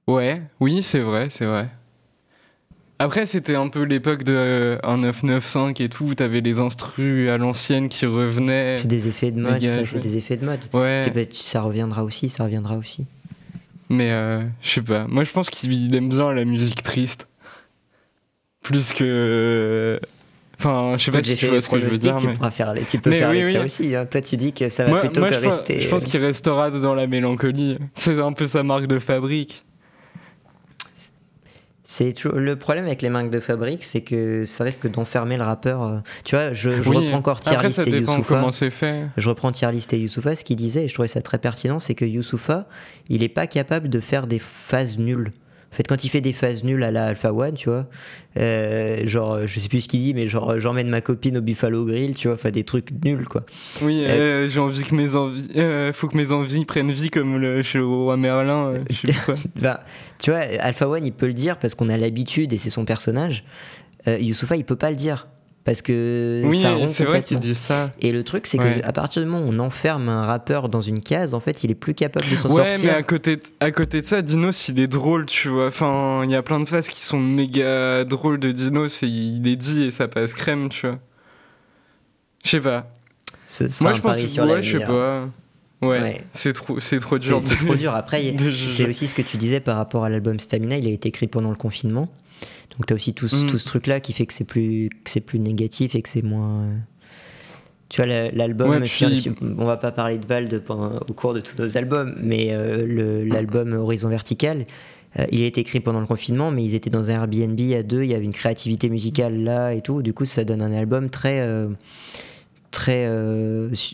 Ouais, oui, c'est vrai, c'est vrai. Après, c'était un peu l'époque de euh, un 995 et tout, où t'avais les instrus à l'ancienne qui revenaient. C'est des effets de mode, ça, c'est des effets de mode. Ouais, Ça reviendra aussi, ça reviendra aussi. mais euh, je sais pas. Moi, je pense qu'il aime bien la musique triste. Plus que. Enfin, je sais pas si tu vois ce que je veux dire. tu, mais- pourras faire, tu peux Mais faire oui, les tiens oui. aussi. hein. Toi, tu dis que ça va Moi, plutôt moi, que je, pense, rester. je pense qu'il restera dans la mélancolie. C'est un peu sa marque de fabrique. C'est le problème avec les marques de fabrique, c'est que ça risque d'enfermer le rappeur. euh. Tu vois, je, je Oui, reprends encore Tier List et Youssoufa. comment c'est fait. Je reprends Tier List et Youssoufa, ce qu'il disait, et je trouvais ça très pertinent, c'est que Youssoufa, il est pas capable de faire des phases nulles. Fait, quand il fait des phases nulles à la Alpha One, tu vois, euh, genre, je sais plus ce qu'il dit, mais genre, j'emmène ma copine au Buffalo Grill, tu vois, enfin des trucs nuls, quoi. Oui, Euh, euh, j'ai envie que mes envies. euh, faut que mes envies prennent vie comme le, chez le roi Merlin. euh, je sais. Bah, tu vois, Alpha One, il peut le dire parce qu'on a l'habitude et c'est son personnage. Euh, Youssoufa, il peut pas le dire parce que Oui, ça c'est vrai qu'il dit ça. Et le truc, c'est Ouais. que à partir du moment où on enferme un rappeur dans une case, en fait, il est plus capable de s'en Ouais, sortir. mais à côté, de, à côté de ça, Dinos, il est drôle, tu vois. Enfin, il y a plein de phases qui sont méga drôles de Dinos et il est dit et ça passe crème, tu vois. Je sais pas. Moi, je pense que ouais, je sais pas. Ouais, Ouais. c'est trop, c'est trop dur. c'est trop dur. Après, c'est aussi ce que tu disais par rapport à l'album Stamina. Il a été écrit pendant le confinement. Donc, tu as aussi tout, ce- Mm. tout ce truc-là qui fait que c'est plus, que c'est plus négatif et que c'est moins. euh, Tu vois, la- l'album, Ouais, puis- on va pas parler de Vald pendant- au cours de tous nos albums, mais euh, l'album Horizon Vertical, euh, il a été écrit pendant le confinement, mais ils étaient dans un Airbnb à deux, il y avait une créativité musicale là et tout. Du coup, ça donne un album très, très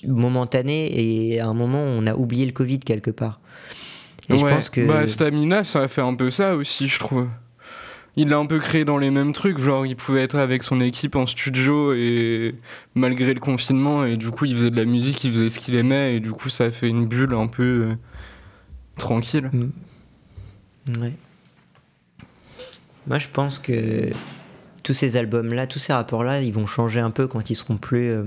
momentané et à un moment, on a oublié le Covid quelque part. Et je pense que. Bah, Stamina, ça a fait un peu ça aussi, je trouve. Il l'a un peu créé dans les mêmes trucs, genre il pouvait être avec son équipe en studio et malgré le confinement, et du coup il faisait de la musique, il faisait ce qu'il aimait, et du coup ça a fait une bulle un peu euh, tranquille. Ouais. Moi, je pense que tous ces albums-là, tous ces rapports-là, ils vont changer un peu quand ils seront plus. euh,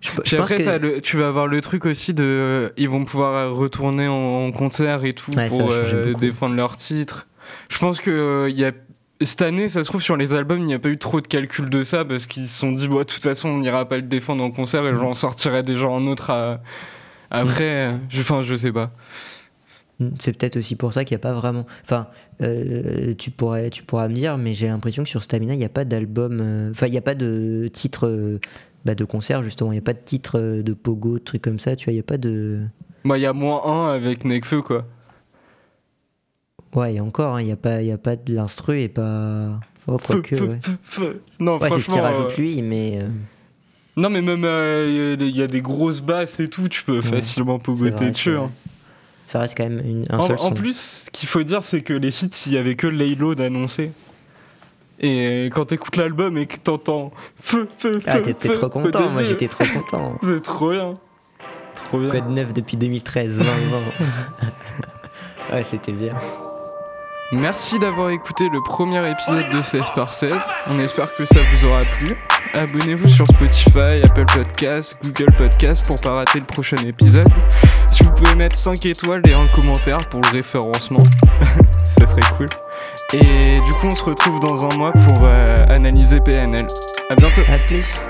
Je, pense après, que le- tu vas avoir le truc aussi de. euh, ils vont pouvoir retourner en, en concert et tout Ouais, pour défendre leur titre. Je pense euh, il y a. Cette année, ça se trouve, sur les albums, il n'y a pas eu trop de calcul de ça parce qu'ils se sont dit, bon, de toute façon, on n'ira pas le défendre en concert et j'en sortirai déjà un autre à- après. je- Enfin, je sais pas. c'est peut-être aussi pour ça qu'il n'y a pas vraiment. Enfin, euh, tu pourrais, tu pourras me dire, mais j'ai l'impression que sur Stamina, il n'y a pas d'album. euh, Enfin, il n'y a pas de titre euh, bah, de concert justement. Il n'y a pas de titre de pogo, de trucs comme ça. Tu vois, il n'y a pas de. Bah, il y a moins un avec Nekfeu, quoi. Ouais, et encore, hein, il n'y a pas, y a pas de l'instru et pas. Oh, Feu, quoique, feu, ouais. feu, feu. Non, Ouais, c'est ce qu'il rajoute euh, lui, mais. euh, Non, mais même euh, il y a des grosses basses et tout, tu peux facilement pogoter dessus. hein. Ça reste quand même une- un En, seul en plus, ce qu'il faut dire, c'est que les feats, il y avait que Laylo d'annoncer. Et quand t'écoutes l'album et que t'entends feu, feu, Ah, feu, t'étais feu trop content, moi j'étais trop content. C'est trop bien. Trop bien. Code 9 depuis 2013, 20, 20. ouais, c'était bien. Merci d'avoir écouté le premier épisode de 16 par 16. On espère que ça vous aura plu. Abonnez-vous sur Spotify, Apple Podcasts, Google Podcasts pour pas rater le prochain épisode. Si vous pouvez mettre 5 étoiles et un commentaire pour le référencement, ça serait cool. Et du coup, on se retrouve dans un mois pour euh, analyser PNL. À bientôt. A plus.